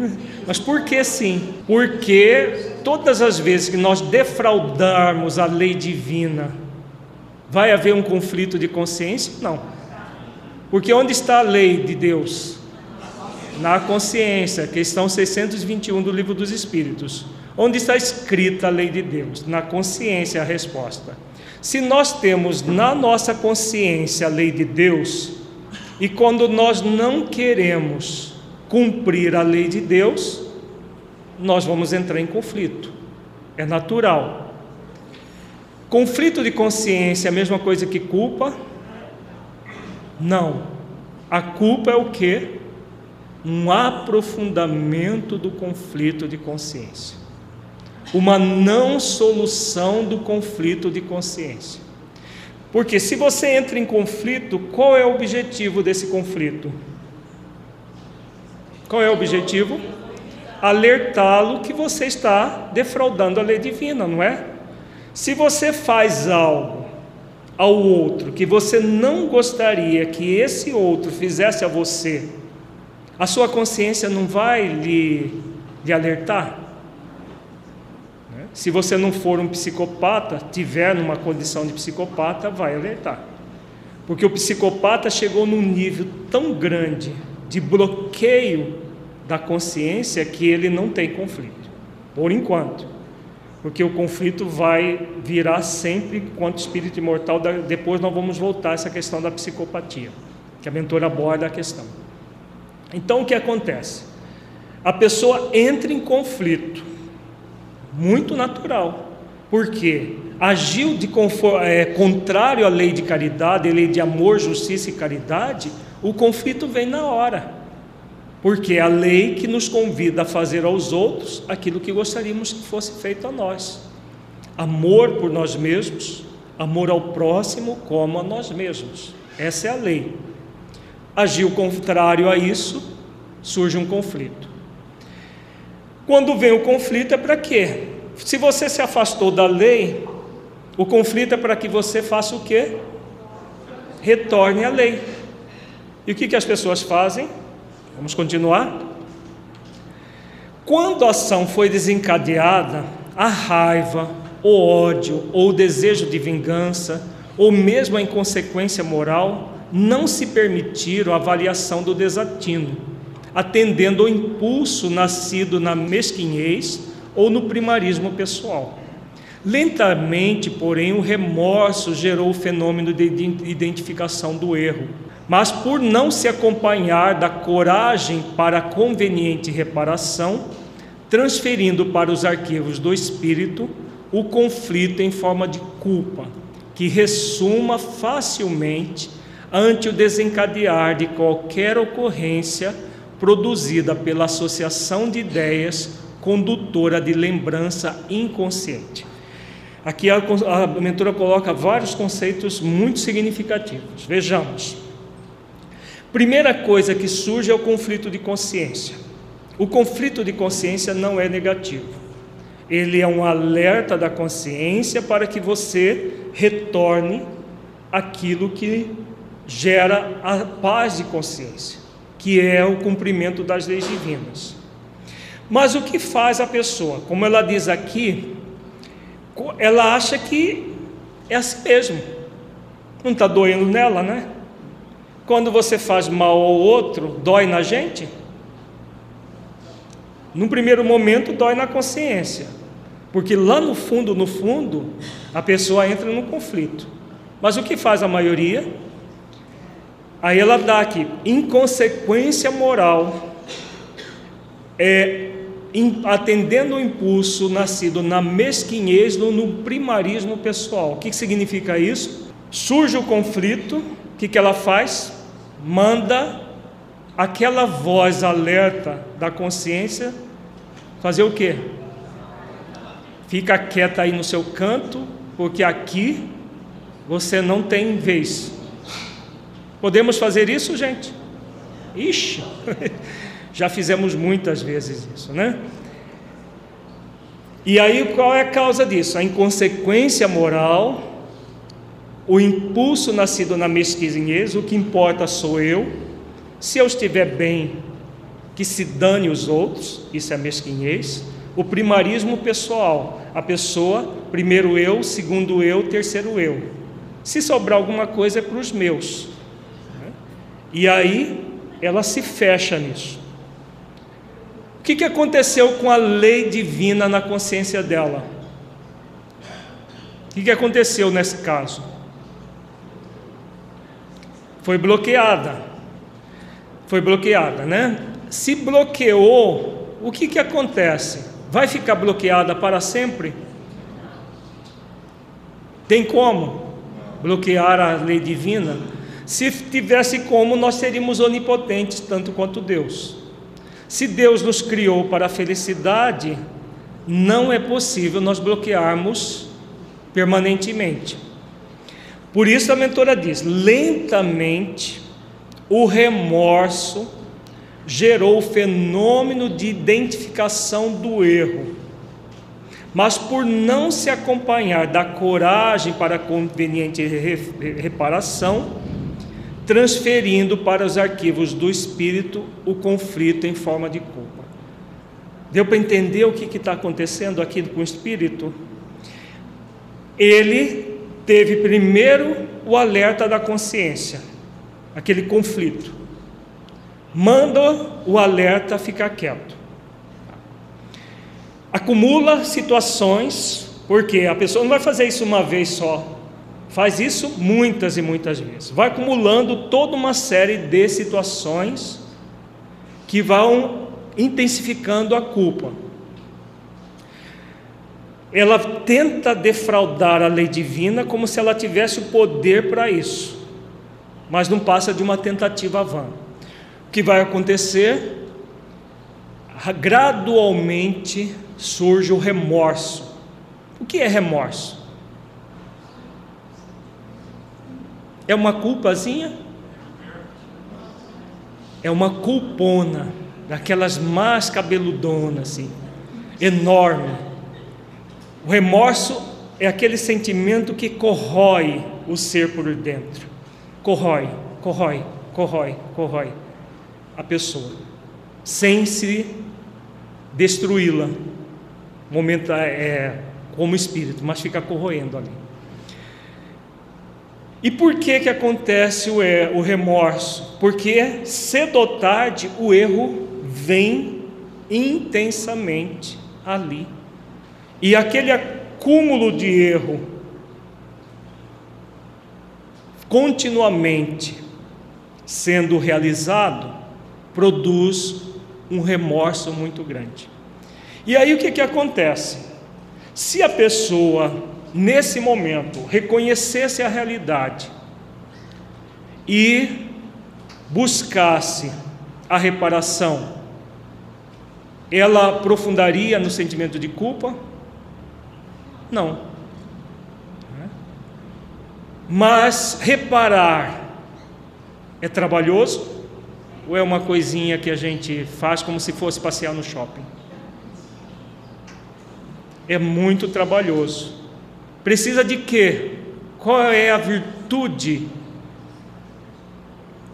Mas por que sim? Porque todas as vezes que nós defraudarmos a lei divina Vai haver um conflito de consciência? Não. Porque onde está a lei de Deus? Na consciência, questão 621 do Livro dos Espíritos. Onde está escrita a lei de Deus? Na consciência, a resposta. Se nós temos na nossa consciência a lei de Deus, e quando nós não queremos cumprir a lei de Deus, nós vamos entrar em conflito. É natural. Conflito de consciência é a mesma coisa que culpa? Não. A culpa é o que? Um aprofundamento do conflito de consciência. Uma não solução do conflito de consciência. Porque se você entra em conflito, qual é o objetivo desse conflito? Qual é o objetivo? Alertá-lo que você está defraudando a lei divina, não é? Se você faz algo ao outro que você não gostaria que esse outro fizesse a você, a sua consciência não vai lhe, lhe alertar? Se você não for um psicopata, tiver numa condição de psicopata, vai alertar. Porque o psicopata chegou num nível tão grande de bloqueio da consciência que ele não tem conflito, por enquanto porque o conflito vai virar sempre quanto espírito imortal. Depois nós vamos voltar a essa questão da psicopatia, que a mentora aborda a questão. Então o que acontece? A pessoa entra em conflito, muito natural, porque agiu de é, contrário à lei de caridade, à lei de amor, justiça e caridade, o conflito vem na hora porque é a lei que nos convida a fazer aos outros aquilo que gostaríamos que fosse feito a nós. Amor por nós mesmos, amor ao próximo como a nós mesmos. Essa é a lei. Agir o contrário a isso, surge um conflito. Quando vem o conflito é para quê? Se você se afastou da lei, o conflito é para que você faça o quê? Retorne à lei. E o que, que as pessoas fazem? Vamos continuar? Quando a ação foi desencadeada, a raiva, o ódio ou o desejo de vingança, ou mesmo a inconsequência moral, não se permitiram a avaliação do desatino, atendendo ao impulso nascido na mesquinhez ou no primarismo pessoal. Lentamente, porém, o remorso gerou o fenômeno de identificação do erro. Mas por não se acompanhar da coragem para conveniente reparação, transferindo para os arquivos do espírito o conflito em forma de culpa, que ressuma facilmente ante o desencadear de qualquer ocorrência produzida pela associação de ideias condutora de lembrança inconsciente. Aqui a, a mentora coloca vários conceitos muito significativos. Vejamos. Primeira coisa que surge é o conflito de consciência. O conflito de consciência não é negativo. Ele é um alerta da consciência para que você retorne aquilo que gera a paz de consciência, que é o cumprimento das leis divinas. Mas o que faz a pessoa? Como ela diz aqui, ela acha que é assim mesmo. Não está doendo nela, né? Quando você faz mal ao outro, dói na gente? Num primeiro momento, dói na consciência, porque lá no fundo, no fundo, a pessoa entra num conflito. Mas o que faz a maioria? Aí ela dá aqui, inconsequência moral é atendendo o impulso nascido na mesquinhez ou no primarismo pessoal. O que significa isso? Surge o conflito, o que, que ela faz? Manda aquela voz alerta da consciência fazer o quê? Fica quieta aí no seu canto, porque aqui você não tem vez. Podemos fazer isso, gente? Ixi! *laughs* Já fizemos muitas vezes isso, né? E aí qual é a causa disso? A inconsequência moral, o impulso nascido na mesquinhez, o que importa sou eu. Se eu estiver bem, que se dane os outros, isso é mesquinhez. O primarismo pessoal, a pessoa, primeiro eu, segundo eu, terceiro eu. Se sobrar alguma coisa é para os meus. E aí ela se fecha nisso. O que, que aconteceu com a lei divina na consciência dela? O que, que aconteceu nesse caso? Foi bloqueada. Foi bloqueada, né? Se bloqueou, o que, que acontece? Vai ficar bloqueada para sempre? Tem como bloquear a lei divina? Se tivesse como, nós seríamos onipotentes, tanto quanto Deus. Se Deus nos criou para a felicidade, não é possível nós bloquearmos permanentemente. Por isso a mentora diz: lentamente o remorso gerou o fenômeno de identificação do erro. Mas por não se acompanhar da coragem para conveniente reparação, transferindo para os arquivos do espírito o conflito em forma de culpa. Deu para entender o que está acontecendo aqui com o espírito? Ele teve primeiro o alerta da consciência, aquele conflito. Manda o alerta ficar quieto. Acumula situações, porque a pessoa não vai fazer isso uma vez só, faz isso muitas e muitas vezes. Vai acumulando toda uma série de situações que vão intensificando a culpa. Ela tenta defraudar a lei divina como se ela tivesse o poder para isso, mas não passa de uma tentativa vã. O que vai acontecer? Gradualmente surge o remorso. O que é remorso? É uma culpazinha? É uma culpona, daquelas más cabeludonas, assim, enorme. O remorso é aquele sentimento que corrói o ser por dentro. Corrói, corrói, corrói, corrói a pessoa, sem se destruí-la. Momento é como espírito, mas fica corroendo ali. E por que, que acontece o, o remorso? Porque cedo ou tarde o erro vem intensamente ali. E aquele acúmulo de erro continuamente sendo realizado produz um remorso muito grande. E aí o que, que acontece? Se a pessoa, nesse momento, reconhecesse a realidade e buscasse a reparação, ela aprofundaria no sentimento de culpa? Não. Mas reparar é trabalhoso ou é uma coisinha que a gente faz como se fosse passear no shopping? É muito trabalhoso. Precisa de quê? Qual é a virtude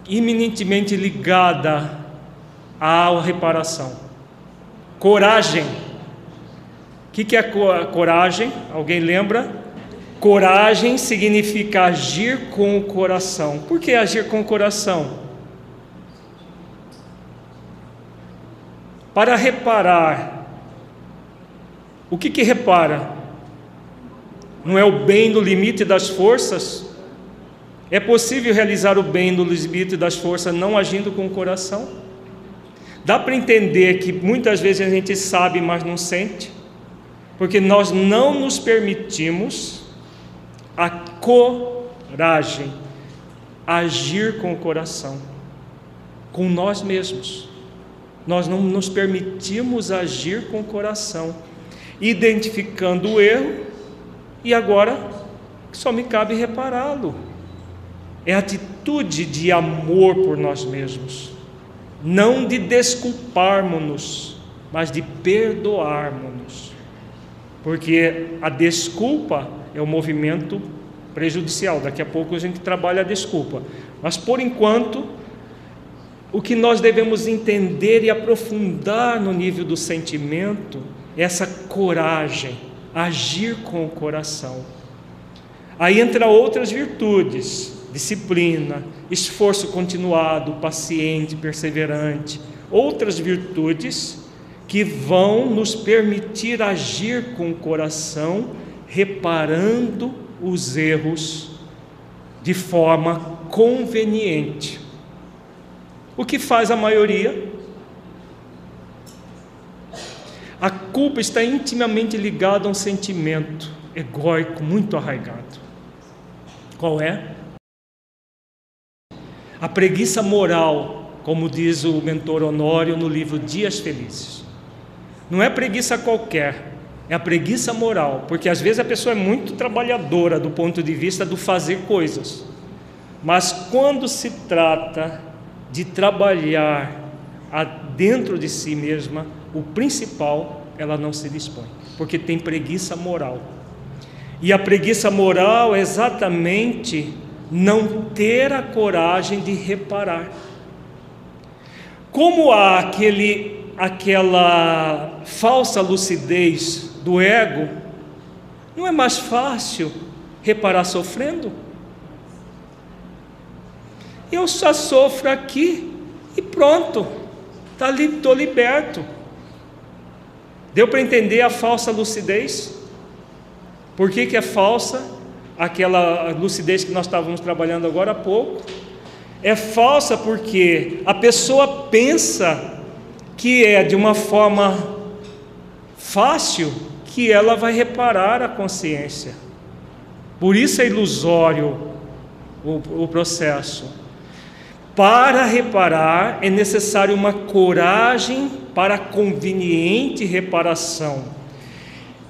iminentemente ligada à reparação? Coragem. O que é coragem? Alguém lembra? Coragem significa agir com o coração. Por que agir com o coração? Para reparar. O que que repara? Não é o bem no limite das forças? É possível realizar o bem no limite das forças não agindo com o coração? Dá para entender que muitas vezes a gente sabe, mas não sente, porque nós não nos permitimos a coragem, agir com o coração, com nós mesmos. Nós não nos permitimos agir com o coração, identificando o erro e agora só me cabe repará-lo. É atitude de amor por nós mesmos, não de desculparmos-nos, mas de perdoarmos-nos. Porque a desculpa é o movimento prejudicial. Daqui a pouco a gente trabalha a desculpa. Mas por enquanto, o que nós devemos entender e aprofundar no nível do sentimento é essa coragem, agir com o coração. Aí entra outras virtudes, disciplina, esforço continuado, paciente, perseverante, outras virtudes que vão nos permitir agir com o coração reparando os erros de forma conveniente. O que faz a maioria? A culpa está intimamente ligada a um sentimento egóico muito arraigado. Qual é? A preguiça moral, como diz o mentor Honório no livro Dias Felizes. Não é preguiça qualquer, é a preguiça moral, porque às vezes a pessoa é muito trabalhadora do ponto de vista do fazer coisas, mas quando se trata de trabalhar dentro de si mesma, o principal ela não se dispõe, porque tem preguiça moral. E a preguiça moral é exatamente não ter a coragem de reparar. Como há aquele, aquela falsa lucidez do ego, não é mais fácil reparar sofrendo? Eu só sofro aqui e pronto, estou tá liberto. Deu para entender a falsa lucidez? Por que, que é falsa? Aquela lucidez que nós estávamos trabalhando agora há pouco. É falsa porque a pessoa pensa que é de uma forma fácil que ela vai reparar a consciência. Por isso é ilusório o, o processo. Para reparar é necessário uma coragem para conveniente reparação.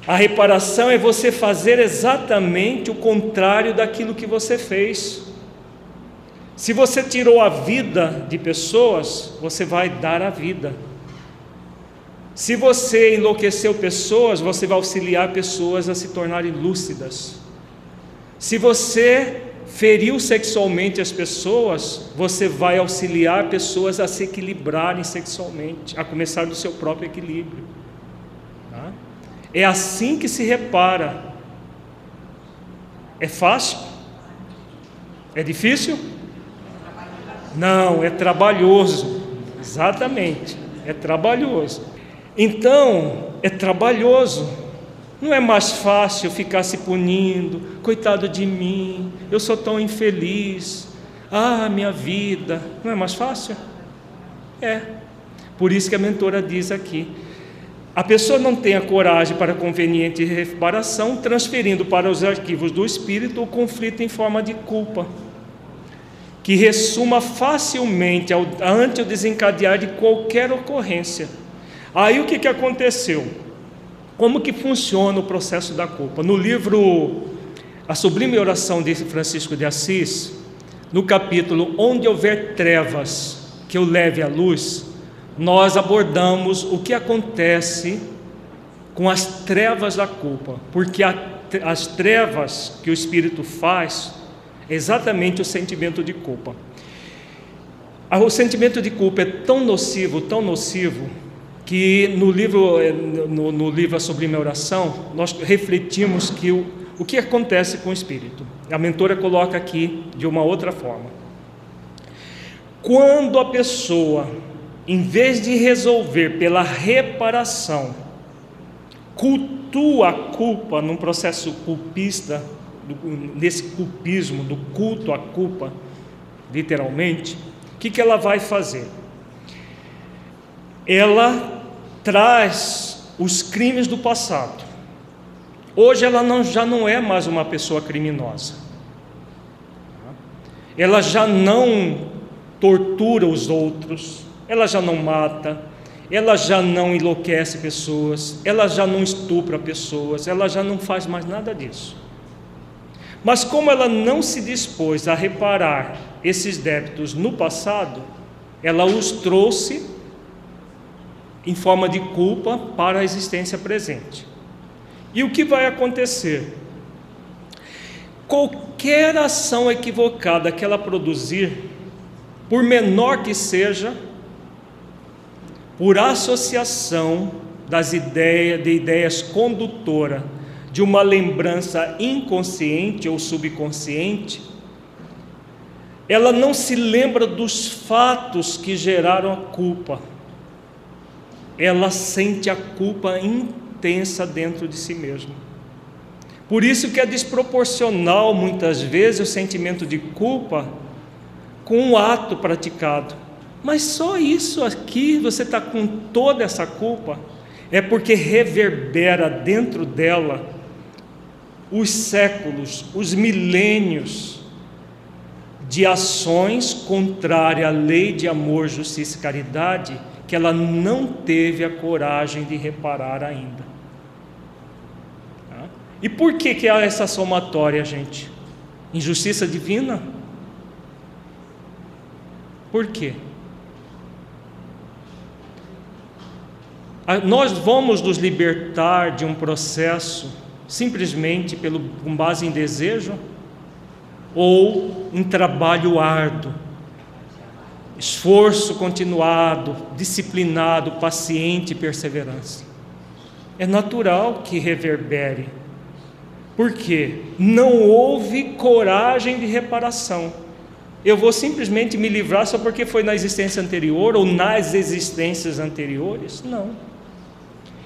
A reparação é você fazer exatamente o contrário daquilo que você fez. Se você tirou a vida de pessoas, você vai dar a vida. Se você enlouqueceu pessoas, você vai auxiliar pessoas a se tornarem lúcidas. Se você feriu sexualmente as pessoas, você vai auxiliar pessoas a se equilibrarem sexualmente, a começar do seu próprio equilíbrio. Tá? É assim que se repara. É fácil? É difícil? Não, é trabalhoso. Exatamente, é trabalhoso. Então, é trabalhoso. Não é mais fácil ficar se punindo, coitado de mim, eu sou tão infeliz, ah, minha vida. Não é mais fácil? É. Por isso que a mentora diz aqui: a pessoa não tem a coragem para conveniente reparação, transferindo para os arquivos do espírito o conflito em forma de culpa, que ressuma facilmente ao, ante o desencadear de qualquer ocorrência. Aí o que, que aconteceu? Como que funciona o processo da culpa? No livro A Sublime Oração de Francisco de Assis, no capítulo Onde houver trevas, que eu leve a luz, nós abordamos o que acontece com as trevas da culpa, porque a, as trevas que o Espírito faz é exatamente o sentimento de culpa. O sentimento de culpa é tão nocivo, tão nocivo, que no livro, eh, no, no livro sobre minha oração, nós refletimos que o, o que acontece com o espírito. A mentora coloca aqui de uma outra forma. Quando a pessoa, em vez de resolver pela reparação, cultua a culpa num processo culpista, nesse culpismo, do culto à culpa, literalmente, o que, que ela vai fazer? Ela traz os crimes do passado. Hoje ela não, já não é mais uma pessoa criminosa. Ela já não tortura os outros, ela já não mata, ela já não enlouquece pessoas, ela já não estupra pessoas, ela já não faz mais nada disso. Mas como ela não se dispôs a reparar esses débitos no passado, ela os trouxe em forma de culpa para a existência presente. E o que vai acontecer? Qualquer ação equivocada que ela produzir, por menor que seja, por associação das ideias, de ideias condutora de uma lembrança inconsciente ou subconsciente, ela não se lembra dos fatos que geraram a culpa ela sente a culpa intensa dentro de si mesma. Por isso que é desproporcional muitas vezes o sentimento de culpa com o ato praticado. Mas só isso aqui você está com toda essa culpa é porque reverbera dentro dela os séculos, os milênios de ações contrárias à lei de amor, justiça e caridade que ela não teve a coragem de reparar ainda. Tá? E por que, que há essa somatória, gente? Injustiça divina? Por quê? Nós vamos nos libertar de um processo simplesmente pelo, com base em desejo ou em trabalho árduo? Esforço continuado, disciplinado, paciente e perseverança. É natural que reverbere. Por quê? Não houve coragem de reparação. Eu vou simplesmente me livrar só porque foi na existência anterior ou nas existências anteriores? Não.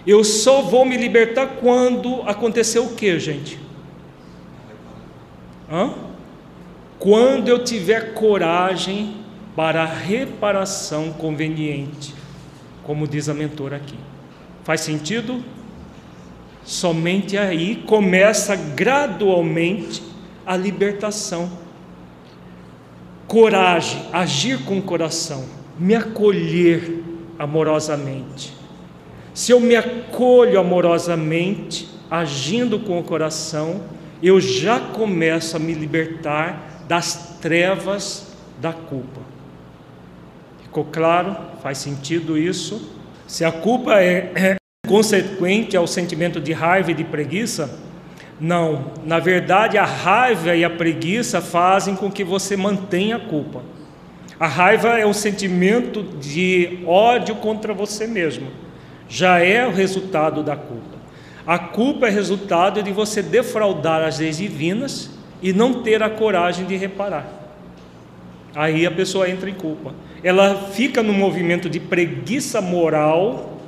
Eu só vou me libertar quando aconteceu o que, gente? Hã? Quando eu tiver coragem para a reparação conveniente, como diz a mentora aqui. Faz sentido? Somente aí começa gradualmente a libertação. Coragem, agir com o coração, me acolher amorosamente. Se eu me acolho amorosamente, agindo com o coração, eu já começo a me libertar das trevas da culpa. Ficou claro? Faz sentido isso? Se a culpa é, é consequente ao sentimento de raiva e de preguiça, não. Na verdade, a raiva e a preguiça fazem com que você mantenha a culpa. A raiva é um sentimento de ódio contra você mesmo. Já é o resultado da culpa. A culpa é resultado de você defraudar as leis divinas e não ter a coragem de reparar. Aí a pessoa entra em culpa ela fica no movimento de preguiça moral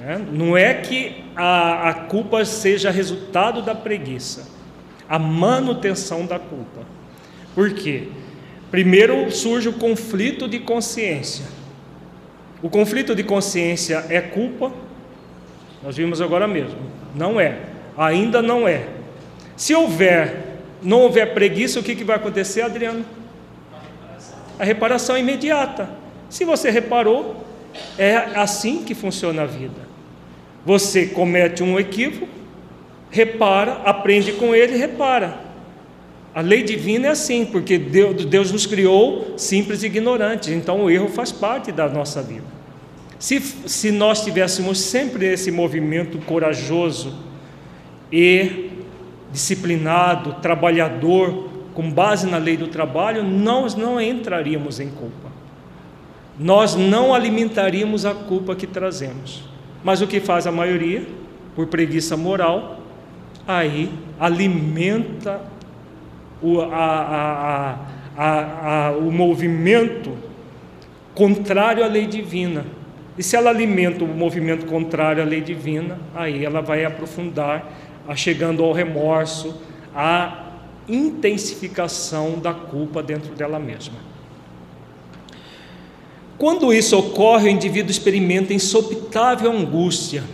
Né? Não é que a, a culpa seja resultado da preguiça, a manutenção da culpa. Por quê? Primeiro surge o conflito de consciência. O conflito de consciência é culpa? Nós vimos agora mesmo. Não é. Ainda não é. Se houver, não houver preguiça, o que, que vai acontecer, Adriano? A reparação é imediata. Se você reparou, é assim que funciona a vida. Você comete um equívoco, repara, aprende com ele repara. A lei divina é assim, porque Deus, Deus nos criou simples e ignorantes, então o erro faz parte da nossa vida. Se, se nós tivéssemos sempre esse movimento corajoso e disciplinado, trabalhador, com base na lei do trabalho, nós não entraríamos em culpa. Nós não alimentaríamos a culpa que trazemos. Mas o que faz a maioria? Por preguiça moral, aí alimenta o, a, a, a, o movimento contrário à lei divina. E se ela alimenta o movimento contrário à lei divina, aí ela vai aprofundar, chegando ao remorso, à intensificação da culpa dentro dela mesma. Quando isso ocorre, o indivíduo experimenta insopitável angústia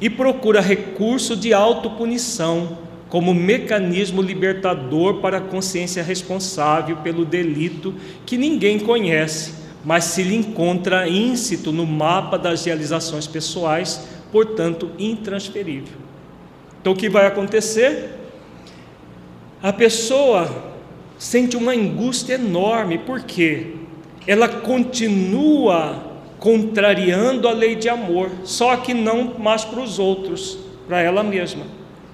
e procura recurso de autopunição como mecanismo libertador para a consciência responsável pelo delito que ninguém conhece, mas se lhe encontra íncito no mapa das realizações pessoais, portanto intransferível. Então o que vai acontecer? A pessoa sente uma angústia enorme, por quê? ela continua contrariando a lei de amor, só que não mais para os outros, para ela mesma.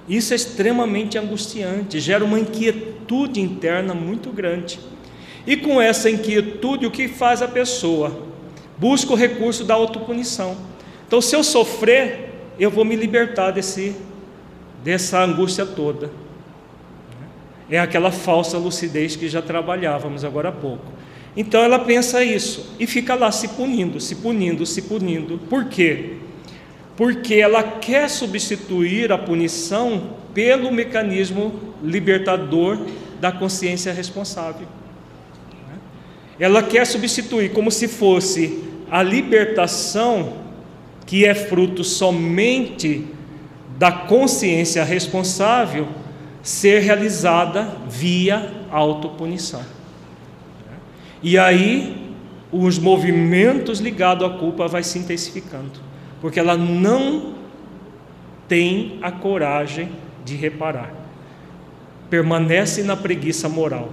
Isso é extremamente angustiante, gera uma inquietude interna muito grande. E com essa inquietude, o que faz a pessoa? Busca o recurso da autopunição. Então, se eu sofrer, eu vou me libertar desse, dessa angústia toda. É aquela falsa lucidez que já trabalhávamos agora há pouco. Então ela pensa isso e fica lá se punindo, se punindo, se punindo. Por quê? Porque ela quer substituir a punição pelo mecanismo libertador da consciência responsável. Ela quer substituir como se fosse a libertação que é fruto somente da consciência responsável ser realizada via autopunição. E aí os movimentos ligados à culpa vai se intensificando, porque ela não tem a coragem de reparar. Permanece na preguiça moral.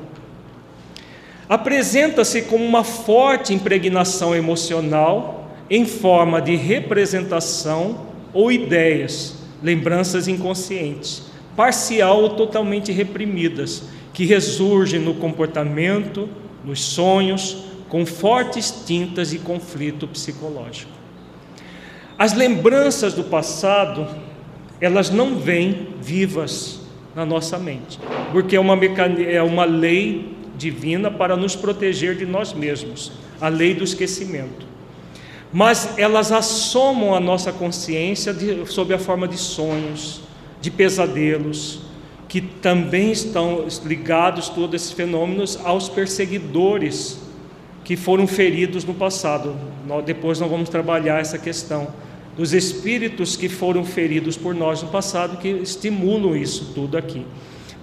Apresenta-se como uma forte impregnação emocional em forma de representação ou ideias, lembranças inconscientes, parcial ou totalmente reprimidas, que ressurgem no comportamento, nos sonhos, com fortes tintas de conflito psicológico. As lembranças do passado, elas não vêm vivas na nossa mente, porque é uma, é uma lei divina para nos proteger de nós mesmos, a lei do esquecimento. Mas elas assomam a nossa consciência de, sob a forma de sonhos, de pesadelos, que também estão ligados todos esses fenômenos aos perseguidores que foram feridos no passado. Nós, depois nós vamos trabalhar essa questão dos espíritos que foram feridos por nós no passado que estimulam isso tudo aqui.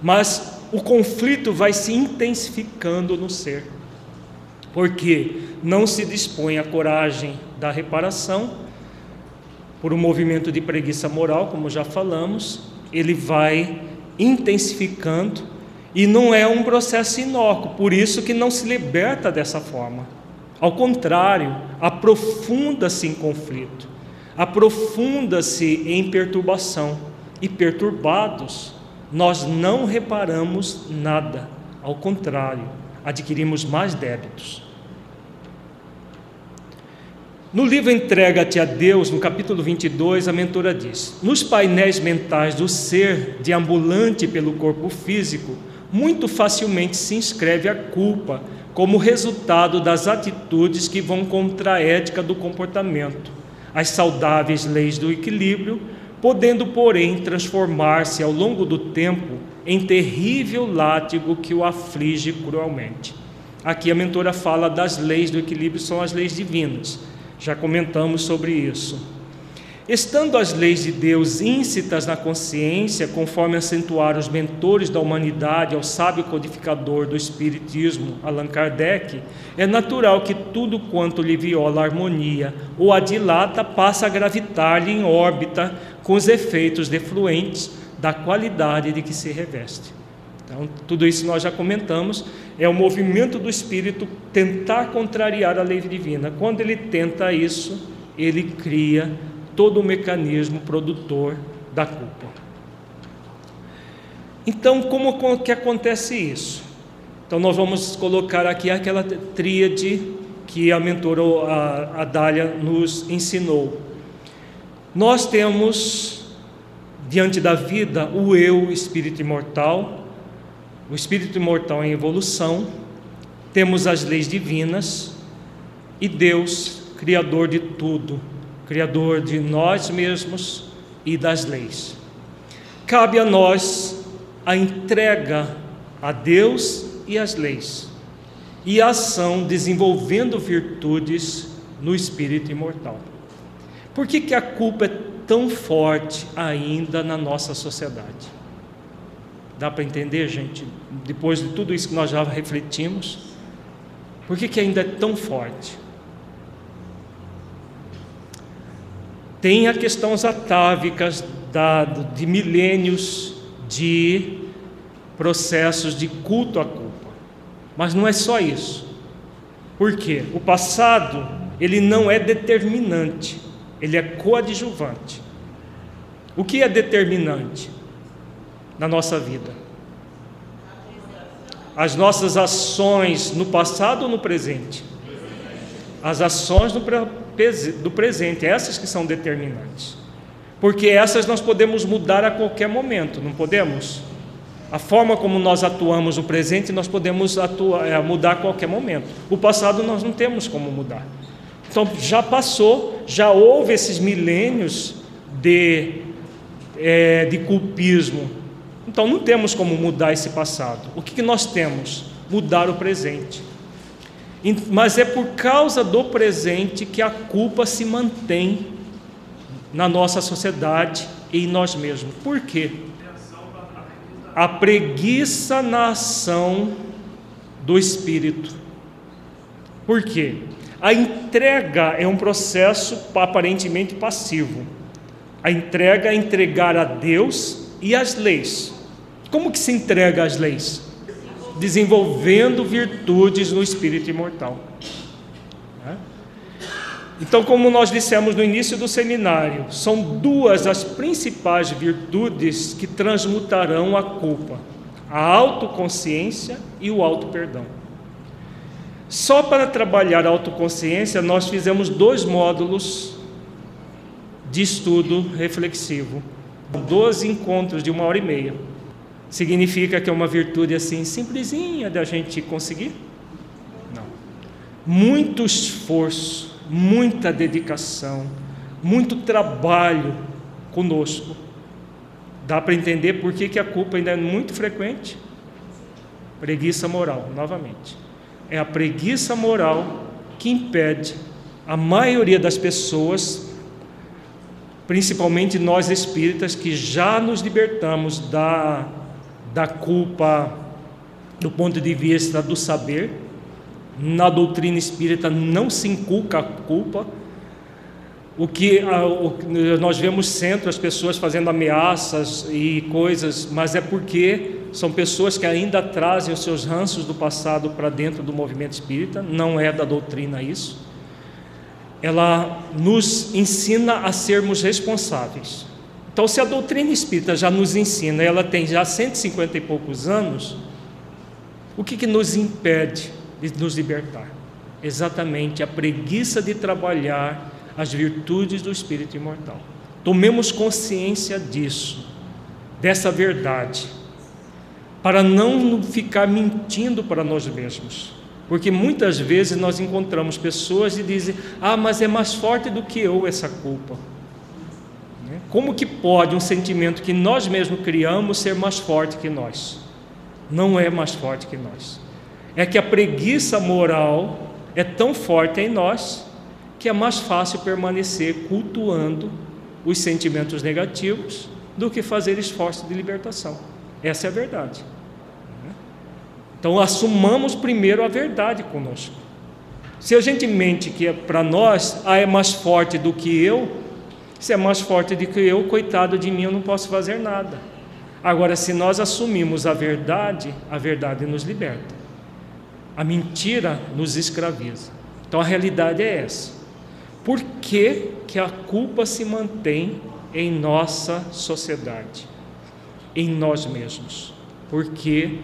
Mas o conflito vai se intensificando no ser, porque não se dispõe a coragem da reparação por um movimento de preguiça moral, como já falamos, ele vai intensificando e não é um processo inócuo, por isso que não se liberta dessa forma. Ao contrário, aprofunda-se em conflito, aprofunda-se em perturbação e perturbados, nós não reparamos nada, ao contrário, adquirimos mais débitos. No livro Entrega-te a Deus, no capítulo 22, a mentora diz: Nos painéis mentais do ser deambulante pelo corpo físico, muito facilmente se inscreve a culpa como resultado das atitudes que vão contra a ética do comportamento, as saudáveis leis do equilíbrio, podendo, porém, transformar-se ao longo do tempo em terrível látigo que o aflige cruelmente. Aqui a mentora fala das leis do equilíbrio, são as leis divinas. Já comentamos sobre isso. Estando as leis de Deus íncitas na consciência, conforme acentuaram os mentores da humanidade ao sábio codificador do Espiritismo, Allan Kardec, é natural que tudo quanto lhe viola a harmonia ou a dilata passa a gravitar-lhe em órbita com os efeitos defluentes da qualidade de que se reveste. Então, tudo isso nós já comentamos, é o movimento do espírito tentar contrariar a lei divina. Quando ele tenta isso, ele cria todo o mecanismo produtor da culpa. Então, como que acontece isso? Então, nós vamos colocar aqui aquela tríade que a mentora a, a Dália nos ensinou. Nós temos diante da vida o eu, espírito imortal, o espírito imortal em evolução, temos as leis divinas e Deus, criador de tudo, Criador de nós mesmos e das leis. Cabe a nós a entrega a Deus e às leis, e a ação desenvolvendo virtudes no espírito imortal. Por que, que a culpa é tão forte ainda na nossa sociedade? Dá para entender, gente? Depois de tudo isso que nós já refletimos, por que, que ainda é tão forte? Tem a questão atávicas de milênios de processos de culto à culpa. Mas não é só isso. Por quê? O passado, ele não é determinante, ele é coadjuvante. O que é determinante na nossa vida? As nossas ações no passado ou no presente? As ações no do presente, essas que são determinantes. Porque essas nós podemos mudar a qualquer momento, não podemos? A forma como nós atuamos no presente, nós podemos atuar, é, mudar a qualquer momento. O passado nós não temos como mudar. Então já passou, já houve esses milênios de, é, de culpismo. Então não temos como mudar esse passado. O que, nós temos? Mudar o presente. Mas é por causa do presente que a culpa se mantém na nossa sociedade e em nós mesmos. Por quê? A preguiça na ação do espírito. Por quê? A entrega é um processo aparentemente passivo. A entrega é entregar a Deus e as leis. Como que se entrega as leis? desenvolvendo virtudes no espírito imortal. Né? Então, como nós dissemos no início do seminário, são duas as principais virtudes que transmutarão a culpa: a autoconsciência e o auto-perdão. Só para trabalhar a autoconsciência, nós fizemos dois módulos de estudo reflexivo, dois encontros de uma hora e meia. Significa que é uma virtude assim simplesinha da gente conseguir? Não. Muito esforço, muita dedicação, muito trabalho conosco. Dá para entender por que, que a culpa ainda é muito frequente? Preguiça moral, novamente. É a preguiça moral que impede a maioria das pessoas, principalmente nós espíritas, que já nos libertamos da da culpa do ponto de vista do saber. Na doutrina espírita não se inculca a culpa. O que nós vemos sempre as pessoas fazendo ameaças e coisas, mas é porque são pessoas que ainda trazem os seus ranços do passado para dentro do movimento espírita, não é da doutrina isso. Ela nos ensina a sermos responsáveis. Então, se a doutrina espírita já nos ensina, ela tem já 150 e poucos anos, o que, que nos impede de nos libertar? Exatamente a preguiça de trabalhar as virtudes do espírito imortal. Tomemos consciência disso, dessa verdade, para não ficar mentindo para nós mesmos. Porque muitas vezes nós encontramos pessoas e dizem: Ah, mas é mais forte do que eu essa culpa. Né? Como que pode um sentimento que nós mesmos criamos ser mais forte que nós? Não é mais forte que nós. É que a preguiça moral é tão forte em nós que é mais fácil permanecer cultuando os sentimentos negativos do que fazer esforço de libertação. Essa é a verdade. Então, assumamos primeiro a verdade conosco. Se a gente mente que é para nós, ah, é mais forte do que eu, se é mais forte do que eu, coitado de mim, eu não posso fazer nada. Agora, se nós assumimos a verdade, a verdade nos liberta. A mentira nos escraviza. Então, a realidade é essa. Por que, que a culpa se mantém em nossa sociedade, em nós mesmos? Porque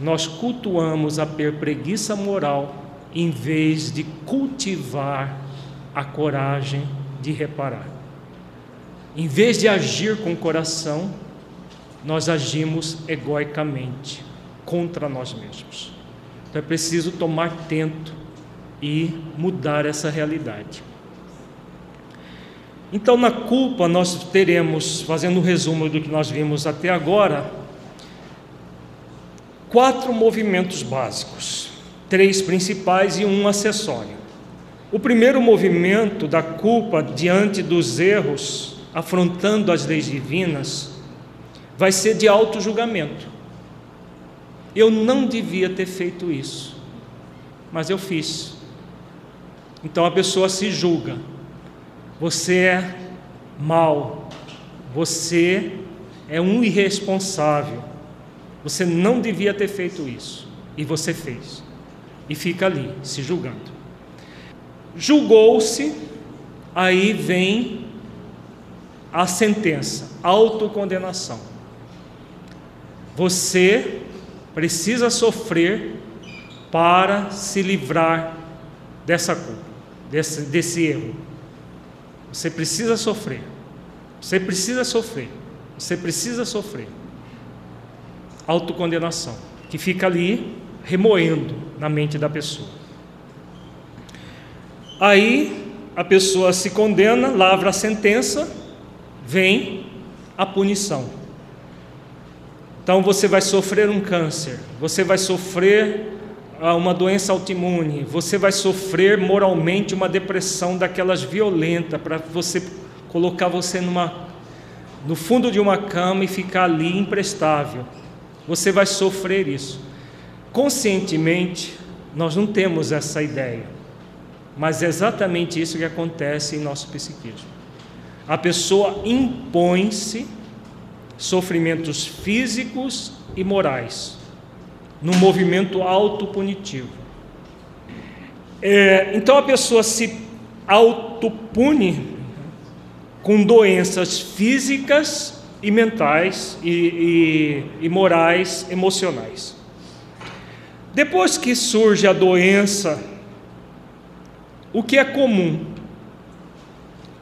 nós cultuamos a preguiça moral em vez de cultivar a coragem de reparar. Em vez de agir com o coração, nós agimos egoicamente contra nós mesmos. Então é preciso tomar tento e mudar essa realidade. Então, na culpa, nós teremos, fazendo um resumo do que nós vimos até agora, quatro movimentos básicos, três principais e um acessório. O primeiro movimento da culpa diante dos erros, afrontando as leis divinas, vai ser de auto-julgamento. Eu não devia ter feito isso, mas eu fiz. Então a pessoa se julga. Você é mal, você é um irresponsável, você não devia ter feito isso, e você fez, e fica ali se julgando. Julgou-se, aí vem a sentença, autocondenação. Você precisa sofrer para se livrar dessa culpa, desse, desse erro. Você precisa sofrer. Você precisa sofrer. Você precisa sofrer. Autocondenação, que fica ali remoendo na mente da pessoa. Aí a pessoa se condena, lavra a sentença, vem a punição. Então você vai sofrer um câncer, você vai sofrer uma doença autoimune, você vai sofrer moralmente uma depressão daquelas violenta para você colocar você numa no fundo de uma cama e ficar ali imprestável. Você vai sofrer isso. Conscientemente, nós não temos essa ideia. Mas é exatamente isso que acontece em nosso psiquismo. A pessoa impõe-se sofrimentos físicos e morais num movimento autopunitivo. É, então a pessoa se autopune com doenças físicas e mentais e, e, e morais, emocionais. Depois que surge a doença, o que é comum?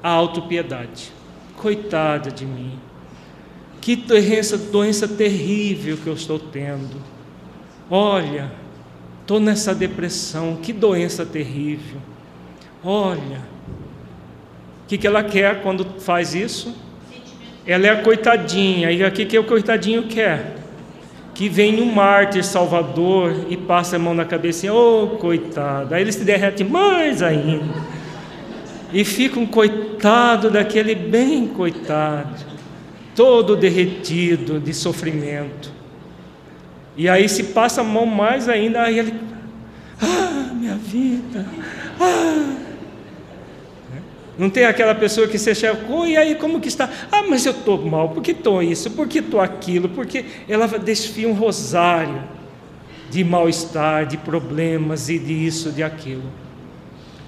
A autopiedade. Coitada de mim. Que doença, doença terrível que eu estou tendo Olha, estou nessa depressão, que doença terrível. Olha, o que, que ela quer quando faz isso? Ela é a coitadinha, e o que, que o coitadinho quer? Que vem um mártir salvador e passa a mão na cabeça, oh coitado, aí ele se derrete mais ainda. E fica um coitado daquele bem coitado, todo derretido de sofrimento. E aí se passa a mão mais ainda, aí ele, ah, minha vida, ah. Não tem aquela pessoa que você chega, oh, e aí como que está? Ah, mas eu estou mal, por que estou isso? Por que estou aquilo? Porque ela desfia um rosário de mal-estar, de problemas e de isso, de aquilo.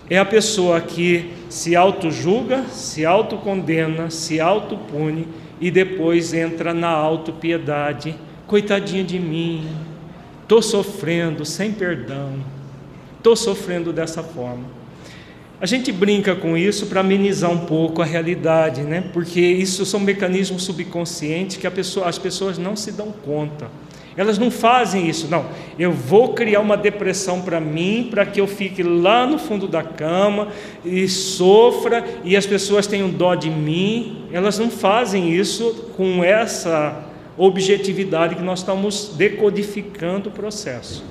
É a pessoa que se auto-julga, se auto-condena, se auto-pune e depois entra na auto-piedade coitadinha de mim, estou sofrendo sem perdão, estou sofrendo dessa forma. A gente brinca com isso para amenizar um pouco a realidade, né? porque isso são mecanismos subconscientes que pessoa, as pessoas não se dão conta. Elas não fazem isso, não. Eu vou criar uma depressão para mim, para que eu fique lá no fundo da cama e sofra e as pessoas tenham dó de mim. Elas não fazem isso com essa objetividade que nós estamos decodificando o processo.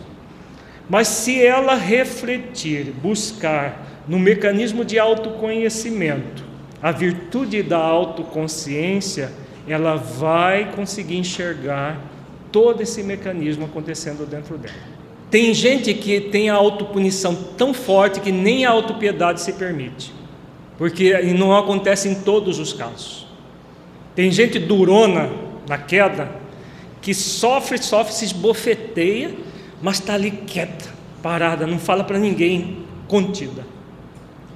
Mas se ela refletir, buscar no mecanismo de autoconhecimento, a virtude da autoconsciência, ela vai conseguir enxergar todo esse mecanismo acontecendo dentro dela. Tem gente que tem a autopunição tão forte que nem a autopiedade se permite, porque não acontece em todos os casos. Tem gente durona na queda que sofre, sofre, se esbofeteia, mas está ali quieta, parada, não fala para ninguém, contida.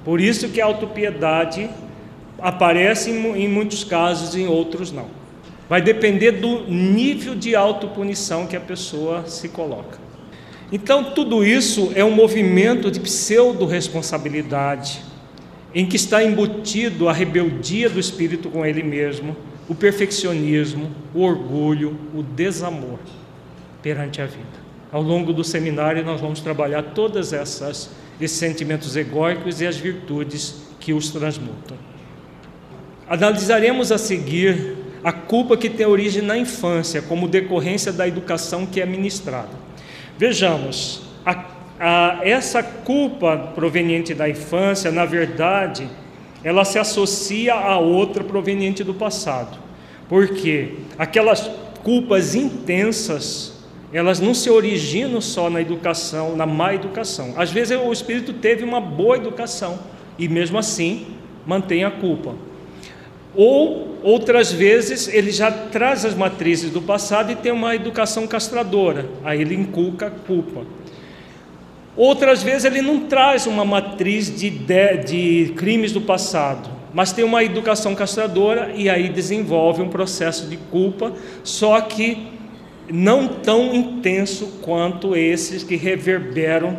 Por isso que a autopiedade aparece em muitos casos, em outros não. Vai depender do nível de autopunição que a pessoa se coloca. Então, tudo isso é um movimento de pseudo-responsabilidade, em que está embutido a rebeldia do espírito com ele mesmo, o perfeccionismo, o orgulho, o desamor perante a vida. Ao longo do seminário, nós vamos trabalhar todas essas esses sentimentos egóicos e as virtudes que os transmutam. Analisaremos a seguir a culpa que tem origem na infância, como decorrência da educação que é ministrada. Vejamos, a, a, essa culpa proveniente da infância, na verdade, ela se associa a outra proveniente do passado, porque aquelas culpas intensas, elas não se originam só na educação, na má educação. Às vezes o espírito teve uma boa educação e mesmo assim mantém a culpa. Ou outras vezes ele já traz as matrizes do passado e tem uma educação castradora, aí ele inculca a culpa. Outras vezes ele não traz uma matriz de, de, de crimes do passado, mas tem uma educação castradora e aí desenvolve um processo de culpa, só que não tão intenso quanto esses que reverberam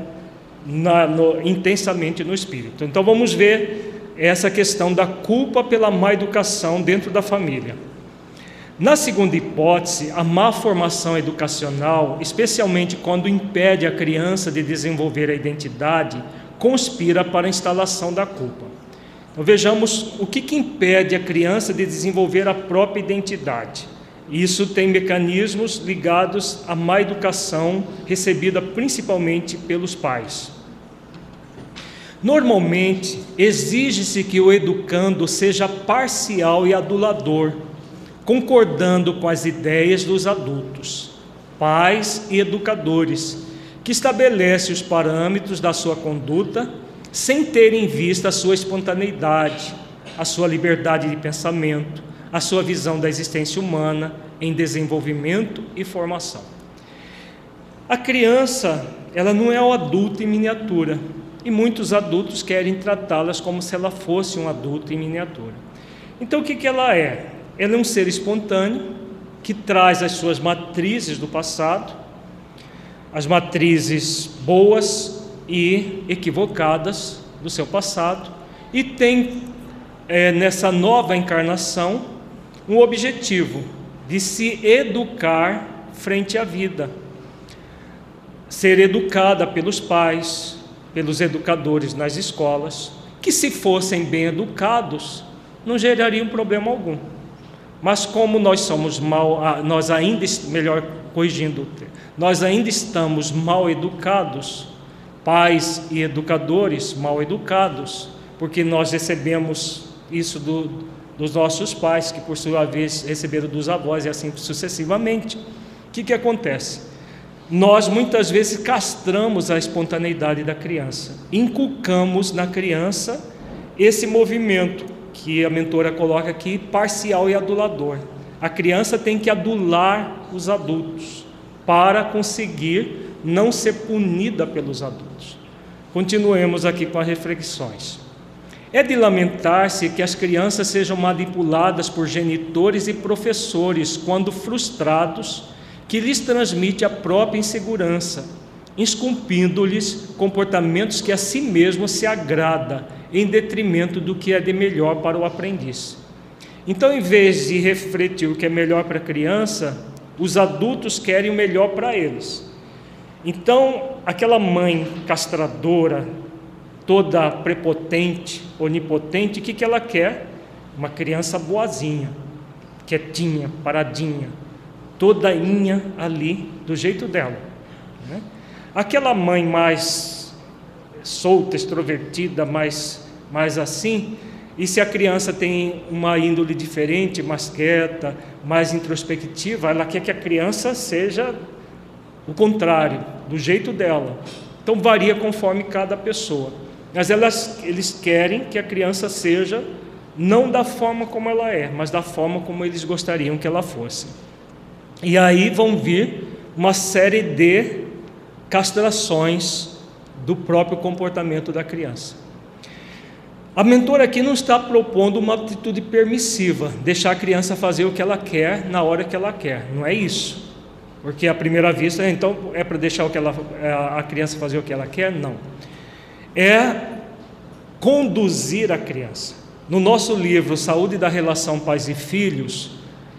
na, no, intensamente no espírito. Então vamos ver essa questão da culpa pela má educação dentro da família. Na segunda hipótese, a má formação educacional, especialmente quando impede a criança de desenvolver a identidade, conspira para a instalação da culpa. Então vejamos o que, que impede a criança de desenvolver a própria identidade. Isso tem mecanismos ligados à má educação recebida principalmente pelos pais. Normalmente, exige-se que o educando seja parcial e adulador, concordando com as ideias dos adultos, pais e educadores, que estabelece os parâmetros da sua conduta sem ter em vista a sua espontaneidade, a sua liberdade de pensamento, a sua visão da existência humana em desenvolvimento e formação. A criança, ela não é o adulto em miniatura, e muitos adultos querem tratá-las como se ela fosse um adulto em miniatura. Então, o que, que ela é? Ela é um ser espontâneo que traz as suas matrizes do passado, as matrizes boas e equivocadas do seu passado, e tem é, nessa nova encarnação um objetivo de se educar frente à vida, ser educada pelos pais, pelos educadores nas escolas, que se fossem bem educados, não gerariam problema algum. Mas como nós somos mal, ah, nós ainda, melhor corrigindo, nós ainda estamos mal educados, pais e educadores mal educados, porque nós recebemos isso do, dos nossos pais, que por sua vez receberam dos avós e assim sucessivamente. O que, que acontece? nós muitas vezes castramos a espontaneidade da criança, inculcamos na criança esse movimento que a mentora coloca aqui, parcial e adulador. A criança tem que adular os adultos para conseguir não ser punida pelos adultos. Continuemos aqui com as reflexões. É de lamentar-se que as crianças sejam manipuladas por genitores e professores quando frustrados que lhes transmite a própria insegurança, esculpindo-lhes comportamentos que a si mesmo se agrada, em detrimento do que é de melhor para o aprendiz. Então, em vez de refletir o que é melhor para a criança, Os adultos querem o melhor para eles. Então, aquela mãe castradora, toda prepotente, onipotente, o que, que ela quer? Uma criança boazinha, quietinha, paradinha, toda inha ali, do jeito dela. Né? Aquela mãe mais solta, extrovertida, mais, mais assim, e se a criança tem uma índole diferente, mais quieta, mais introspectiva, ela quer que a criança seja o contrário, do jeito dela. Então varia conforme cada pessoa. Mas elas, eles querem que a criança seja não da forma como ela é, mas da forma como eles gostariam que ela fosse. E aí vão vir uma série de castrações do próprio comportamento da criança. A mentora aqui não está propondo uma atitude permissiva, deixar a criança fazer o que ela quer na hora que ela quer. Não é isso. Porque à primeira vista, então, é para deixar o que ela, a criança fazer o que ela quer? Não. É conduzir a criança. No nosso livro Saúde da Relação Pais e Filhos,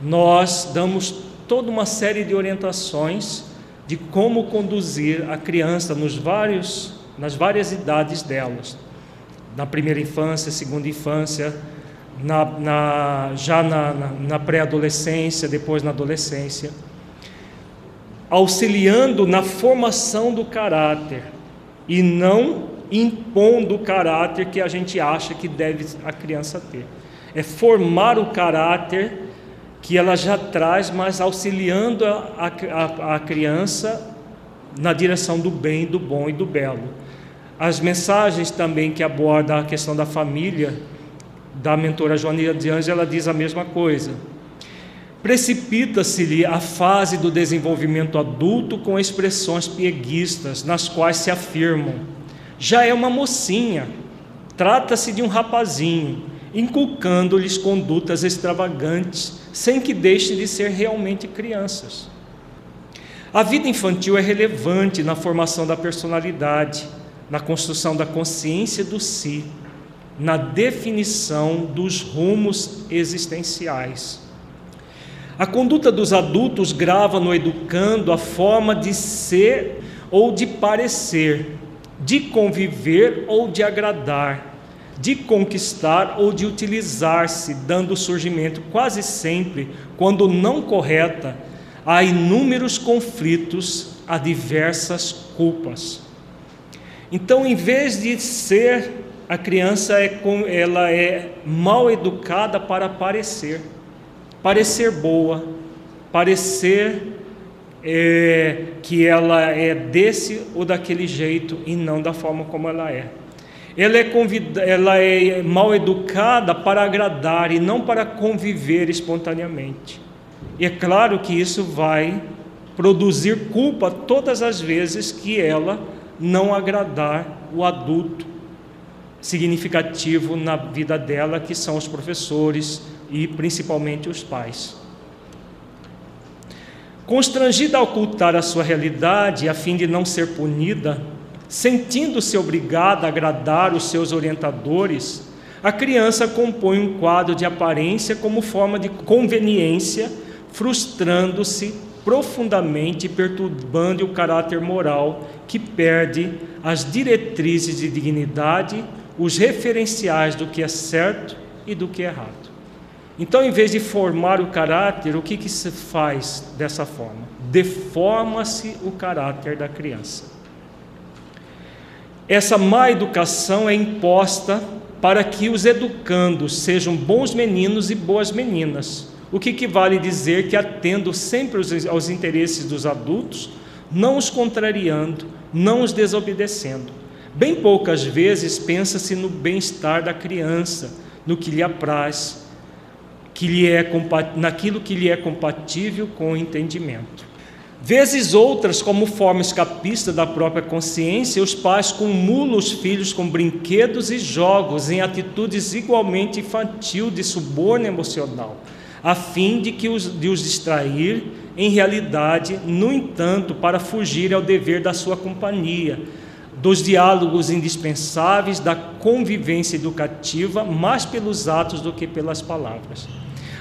nós damos toda uma série de orientações de como conduzir a criança nos vários, nas várias idades delas na primeira infância, segunda infância, na, na, já na, na, na pré-adolescência, depois na adolescência, auxiliando na formação do caráter e não impondo o caráter que a gente acha que deve a criança ter. É formar o caráter que ela já traz, mas auxiliando a, a, a criança na direção do bem, do bom e do belo. As mensagens também que abordam a questão da família, da mentora Joana de Anjos, ela diz a mesma coisa. Precipita-se-lhe a fase do desenvolvimento adulto com expressões pieguistas, nas quais se afirmam: já é uma mocinha, trata-se de um rapazinho, inculcando-lhes condutas extravagantes, sem que deixem de ser realmente crianças. A vida infantil é relevante na formação da personalidade na construção da consciência do si, na definição dos rumos existenciais. A conduta dos adultos grava no educando a forma de ser ou de parecer, de conviver ou de agradar, de conquistar ou de utilizar-se, dando surgimento quase sempre, quando não correta, a inúmeros conflitos, a diversas culpas. Então, em vez de ser a criança é ela é mal educada para parecer, parecer boa, parecer é, que ela é desse ou daquele jeito e não da forma como ela é. Ela é, convida, ela é mal educada para agradar e não para conviver espontaneamente. E é claro que isso vai produzir culpa todas as vezes que ela não agradar o adulto significativo na vida dela, que são os professores e principalmente os pais. Constrangida a ocultar a sua realidade a fim de não ser punida, sentindo-se obrigada a agradar os seus orientadores, a criança compõe um quadro de aparência como forma de conveniência, frustrando-se profundamente perturbando o caráter moral que perde as diretrizes de dignidade, os referenciais do que é certo e do que é errado. Então, em vez de formar o caráter, o que, que se faz dessa forma? Deforma-se o caráter da criança. Essa má educação é imposta para que os educandos sejam bons meninos e boas meninas, o que equivale dizer que atendo sempre aos interesses dos adultos, não os contrariando, não os desobedecendo. Bem poucas vezes pensa-se no bem-estar da criança, no que lhe apraz, que lhe é, naquilo que lhe é compatível com o entendimento. Vezes outras, como forma escapista da própria consciência, os pais cumulam os filhos com brinquedos e jogos em atitudes igualmente infantil de suborno emocional a fim de, que os, de os distrair, em realidade, no entanto, para fugir ao dever da sua companhia, dos diálogos indispensáveis, da convivência educativa, mais pelos atos do que pelas palavras.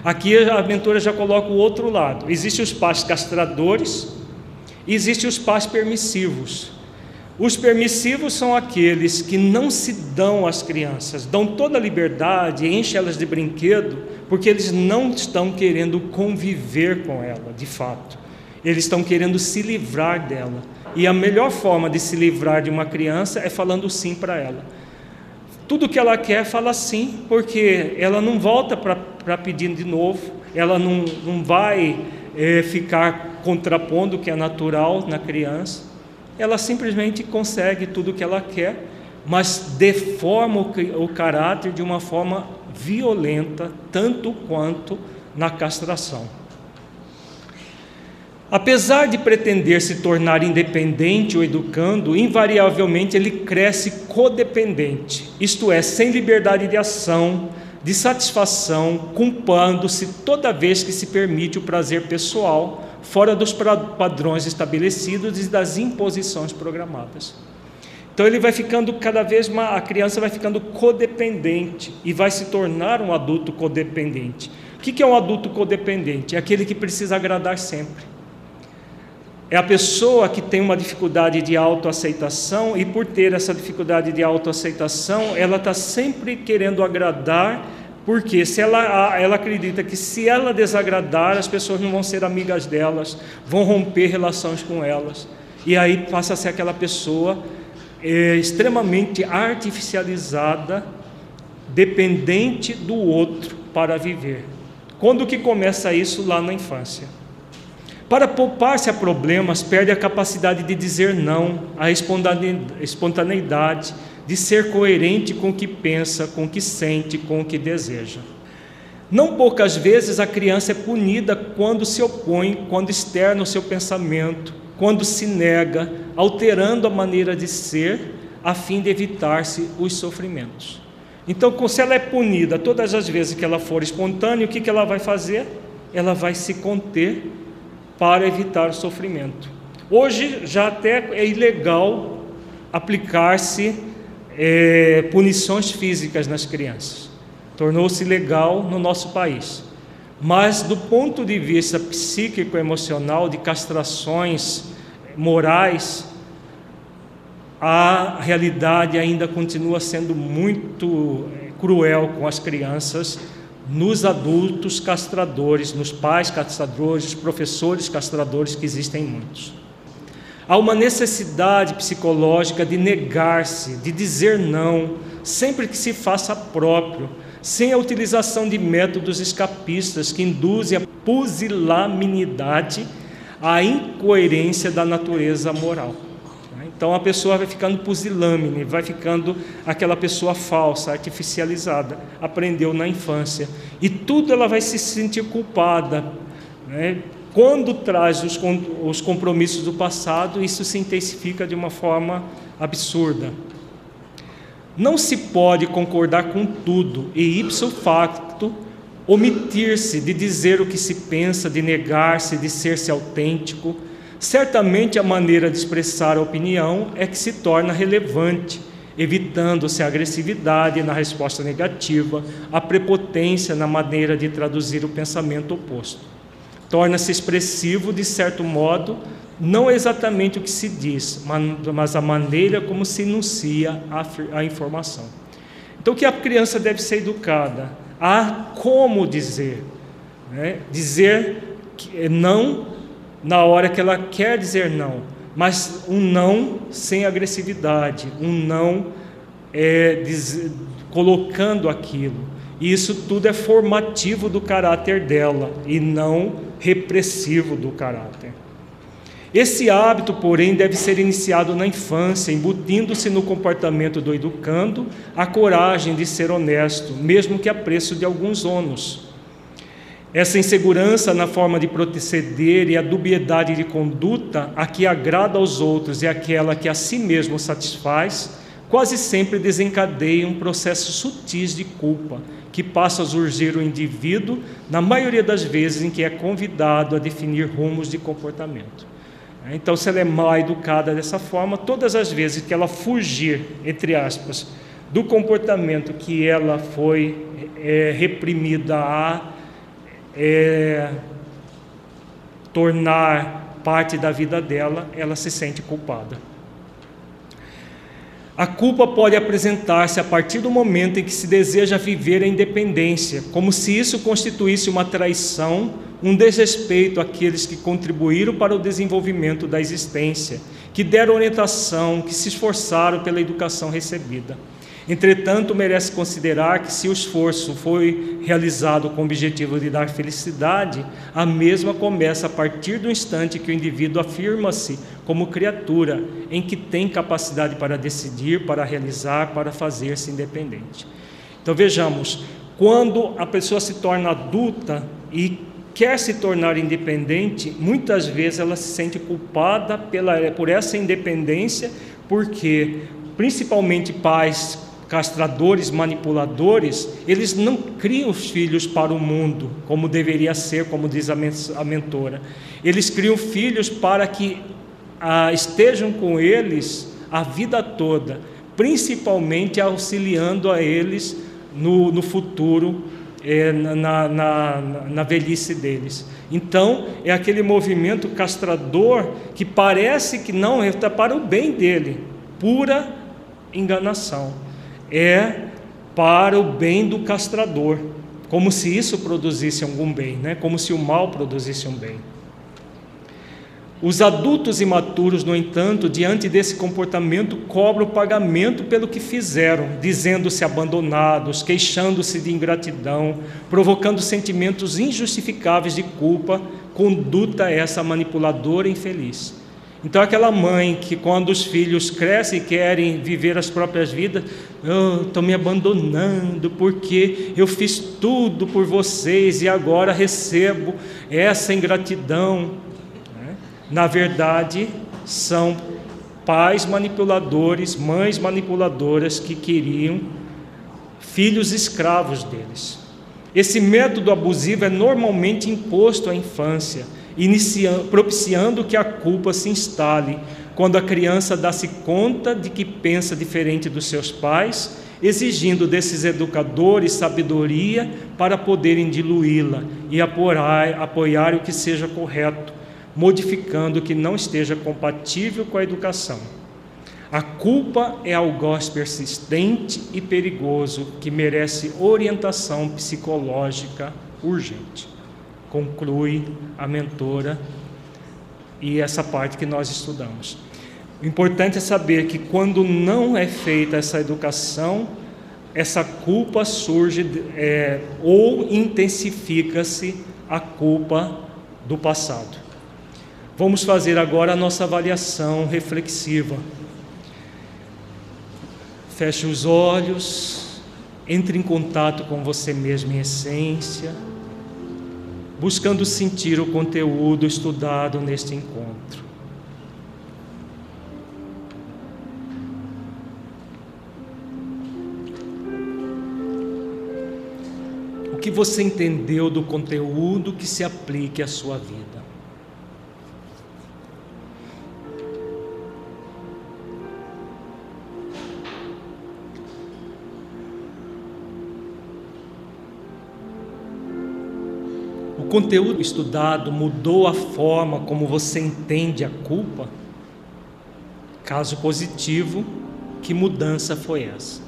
Aqui a aventura já coloca o outro lado. Existem os pais castradores existem os pais permissivos. Os permissivos são aqueles que não se dão às crianças, dão toda a liberdade, enchem elas de brinquedo, porque eles não estão querendo conviver com ela, de fato. Eles estão querendo se livrar dela. E a melhor forma de se livrar de uma criança é falando sim para ela. Tudo que ela quer, fala sim, porque ela não volta para pedir de novo, ela não, não vai é, ficar contrapondo o que é natural na criança, ela simplesmente consegue tudo o que ela quer, mas deforma o, o caráter de uma forma violenta, tanto quanto na castração. Apesar de pretender se tornar independente ou educando, invariavelmente ele cresce codependente, isto é, sem liberdade de ação, de satisfação, culpando-se toda vez que se permite o prazer pessoal, fora dos padrões estabelecidos e das imposições programadas. Então ele vai ficando cada vez mais, a criança vai ficando codependente e vai se tornar um adulto codependente. O que é um adulto codependente? É aquele que precisa agradar sempre é a pessoa que tem uma dificuldade de autoaceitação e por ter essa dificuldade de autoaceitação, ela está sempre querendo agradar, porque se ela, ela acredita que se ela desagradar, as pessoas não vão ser amigas delas, vão romper relações com elas. E aí passa a ser aquela pessoa é, extremamente artificializada, dependente do outro para viver. Quando que começa isso lá na infância? Para poupar-se a problemas, perde a capacidade de dizer não, a espontaneidade, de ser coerente com o que pensa, com o que sente, com o que deseja. Não poucas vezes a criança é punida quando se opõe, quando externa o seu pensamento, quando se nega, alterando a maneira de ser, a fim de evitar-se os sofrimentos. Então, se ela é punida todas as vezes que ela for espontânea, o que ela vai fazer? Ela vai se conter para evitar sofrimento. Hoje já até é ilegal aplicar-se é, punições físicas nas crianças. Tornou-se legal no nosso país. Mas do ponto de vista psíquico-emocional, de castrações morais, a realidade ainda continua sendo muito é, cruel com as crianças nos adultos castradores, nos pais castradores, professores castradores, que existem muitos. Há uma necessidade psicológica de negar-se, de dizer não, sempre que se faça próprio, sem a utilização de métodos escapistas que induzem a pusilanimidade, a incoerência da natureza moral. Então a pessoa vai ficando pusilâmine, vai ficando aquela pessoa falsa, artificializada, aprendeu na infância. E tudo ela vai se sentir culpada. Né? Quando traz os, os compromissos do passado, isso se intensifica de uma forma absurda. Não se pode concordar com tudo e, ipso facto, omitir-se de dizer o que se pensa, de negar-se, de ser-se autêntico Certamente a maneira de expressar a opinião é que se torna relevante, evitando-se a agressividade na resposta negativa, a prepotência na maneira de traduzir o pensamento oposto. Torna-se expressivo, de certo modo, não exatamente o que se diz, mas a maneira como se enuncia a informação. Então, que a criança deve ser educada a como dizer, né? dizer não na hora que ela quer dizer não, mas um não sem agressividade, um não é, diz, colocando aquilo. E isso tudo é formativo do caráter dela e não repressivo do caráter. Esse hábito, porém, deve ser iniciado na infância, embutindo-se no comportamento do educando a coragem de ser honesto, mesmo que a preço de alguns ônus. Essa insegurança na forma de proceder e a dubiedade de conduta, a que agrada aos outros e aquela que a si mesmo satisfaz, quase sempre desencadeiam processos sutis de culpa, que passa a surgir o indivíduo, na maioria das vezes em que é convidado a definir rumos de comportamento. Então, se ela é mal educada dessa forma, todas as vezes que ela fugir, entre aspas, do comportamento que ela foi é, reprimida a é, tornar parte da vida dela, ela se sente culpada. A culpa pode apresentar-se a partir do momento em que se deseja viver a independência, como se isso constituísse uma traição, um desrespeito àqueles que contribuíram para o desenvolvimento da existência, que deram orientação, que se esforçaram pela educação recebida. Entretanto, merece considerar que, se o esforço foi realizado com o objetivo de dar felicidade, a mesma começa a partir do instante que o indivíduo afirma-se como criatura, em que tem capacidade para decidir, para realizar, para fazer-se independente. Então, vejamos: quando a pessoa se torna adulta e quer se tornar independente, muitas vezes ela se sente culpada pela, por essa independência, porque principalmente pais castradores, manipuladores, eles não criam os filhos para o mundo, como deveria ser, como diz a mentora. Eles criam filhos para que ah, estejam com eles a vida toda, principalmente auxiliando a eles no, no futuro, é, na, na, na velhice deles. Então, é aquele movimento castrador que parece que não está para o bem dele, pura enganação é para o bem do castrador, como se isso produzisse algum bem, né? como se o mal produzisse um bem. Os adultos imaturos, no entanto, diante desse comportamento, cobram pagamento pelo que fizeram, dizendo-se abandonados, queixando-se de ingratidão, provocando sentimentos injustificáveis de culpa, conduta essa manipuladora e infeliz. Então, aquela mãe que, quando os filhos crescem e querem viver as próprias vidas, oh, estou me abandonando porque eu fiz tudo por vocês e agora recebo essa ingratidão. Né? Na verdade, são pais manipuladores, mães manipuladoras que queriam filhos escravos deles. Esse método abusivo é normalmente imposto à infância propiciando que a culpa se instale quando a criança dá-se conta de que pensa diferente dos seus pais, exigindo desses educadores sabedoria para poderem diluí-la e apoiar, apoiar o que seja correto, modificando o que não esteja compatível com a educação. A culpa é algoz persistente e perigoso que merece orientação psicológica urgente conclui a mentora e essa parte que nós estudamos. O importante é saber que quando não é feita essa educação, essa culpa surge é, ou intensifica-se a culpa do passado. Vamos fazer agora a nossa avaliação reflexiva. Feche os olhos, entre em contato com você mesmo em essência buscando sentir o conteúdo estudado neste encontro. O que você entendeu do conteúdo que se aplique à sua vida? Conteúdo estudado mudou a forma como você entende a culpa? Caso positivo, que mudança foi essa?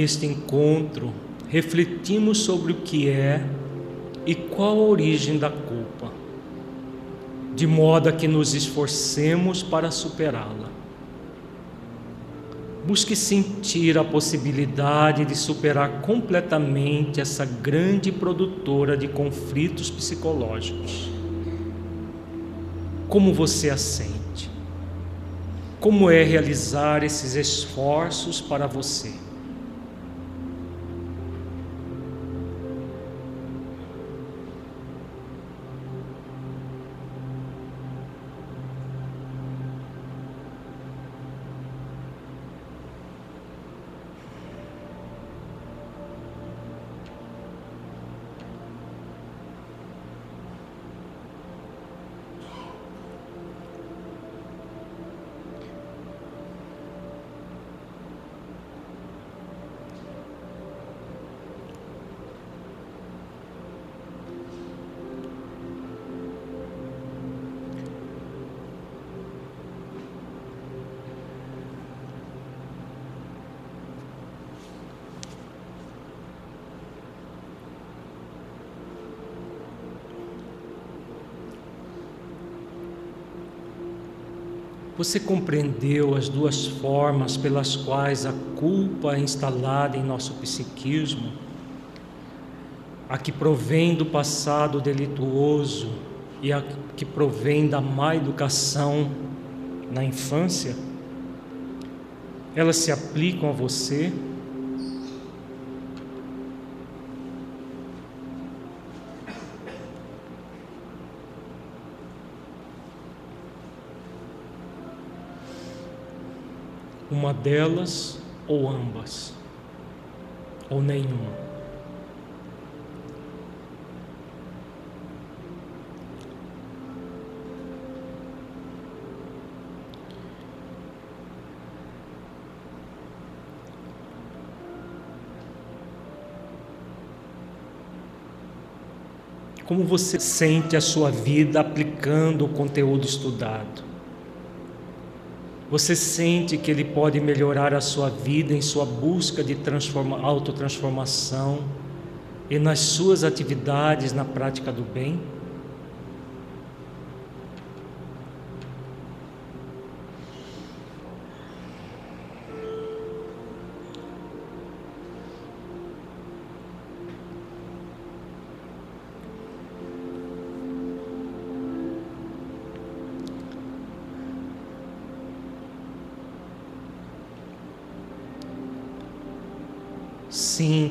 Neste encontro, refletimos sobre o que é e qual a origem da culpa, de modo a que nos esforcemos para superá-la. Busque sentir a possibilidade de superar completamente essa grande produtora de conflitos psicológicos. Como você a sente? como é realizar esses esforços para você. Você compreendeu as duas formas pelas quais a culpa é instalada em nosso psiquismo? A que provém do passado delituoso e a que provém da má educação na infância? Elas se aplicam a você? Uma delas ou ambas, ou nenhuma. Como você sente a sua vida aplicando o conteúdo estudado? Você sente que ele pode melhorar a sua vida em sua busca de transforma, autotransformação e nas suas atividades na prática do bem?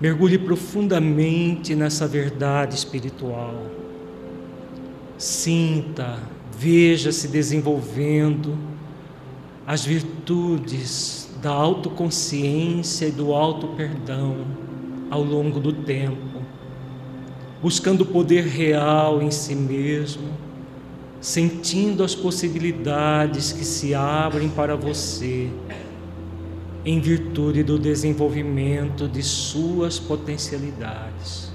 Mergulhe profundamente nessa verdade espiritual. Sinta, veja se desenvolvendo as virtudes da autoconsciência e do auto-perdão ao longo do tempo, buscando o poder real em si mesmo, sentindo as possibilidades que se abrem para você em virtude do desenvolvimento de suas potencialidades.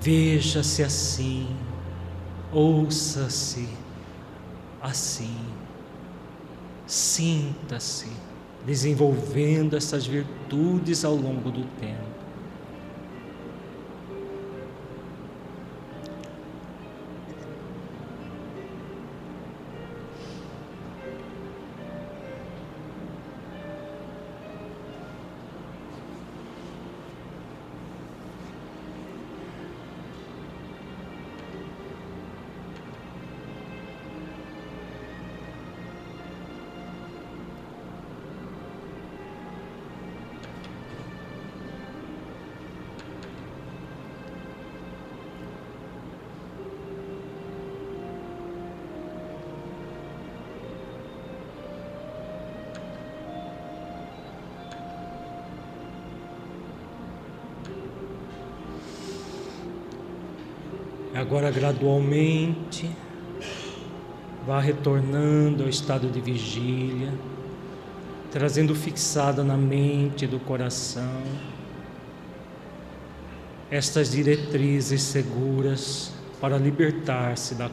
Veja-se assim, ouça-se assim, sinta-se desenvolvendo essas virtudes ao longo do tempo. Agora, gradualmente, vá retornando ao estado de vigília, trazendo fixada na mente e do coração estas diretrizes seguras para libertar-se da.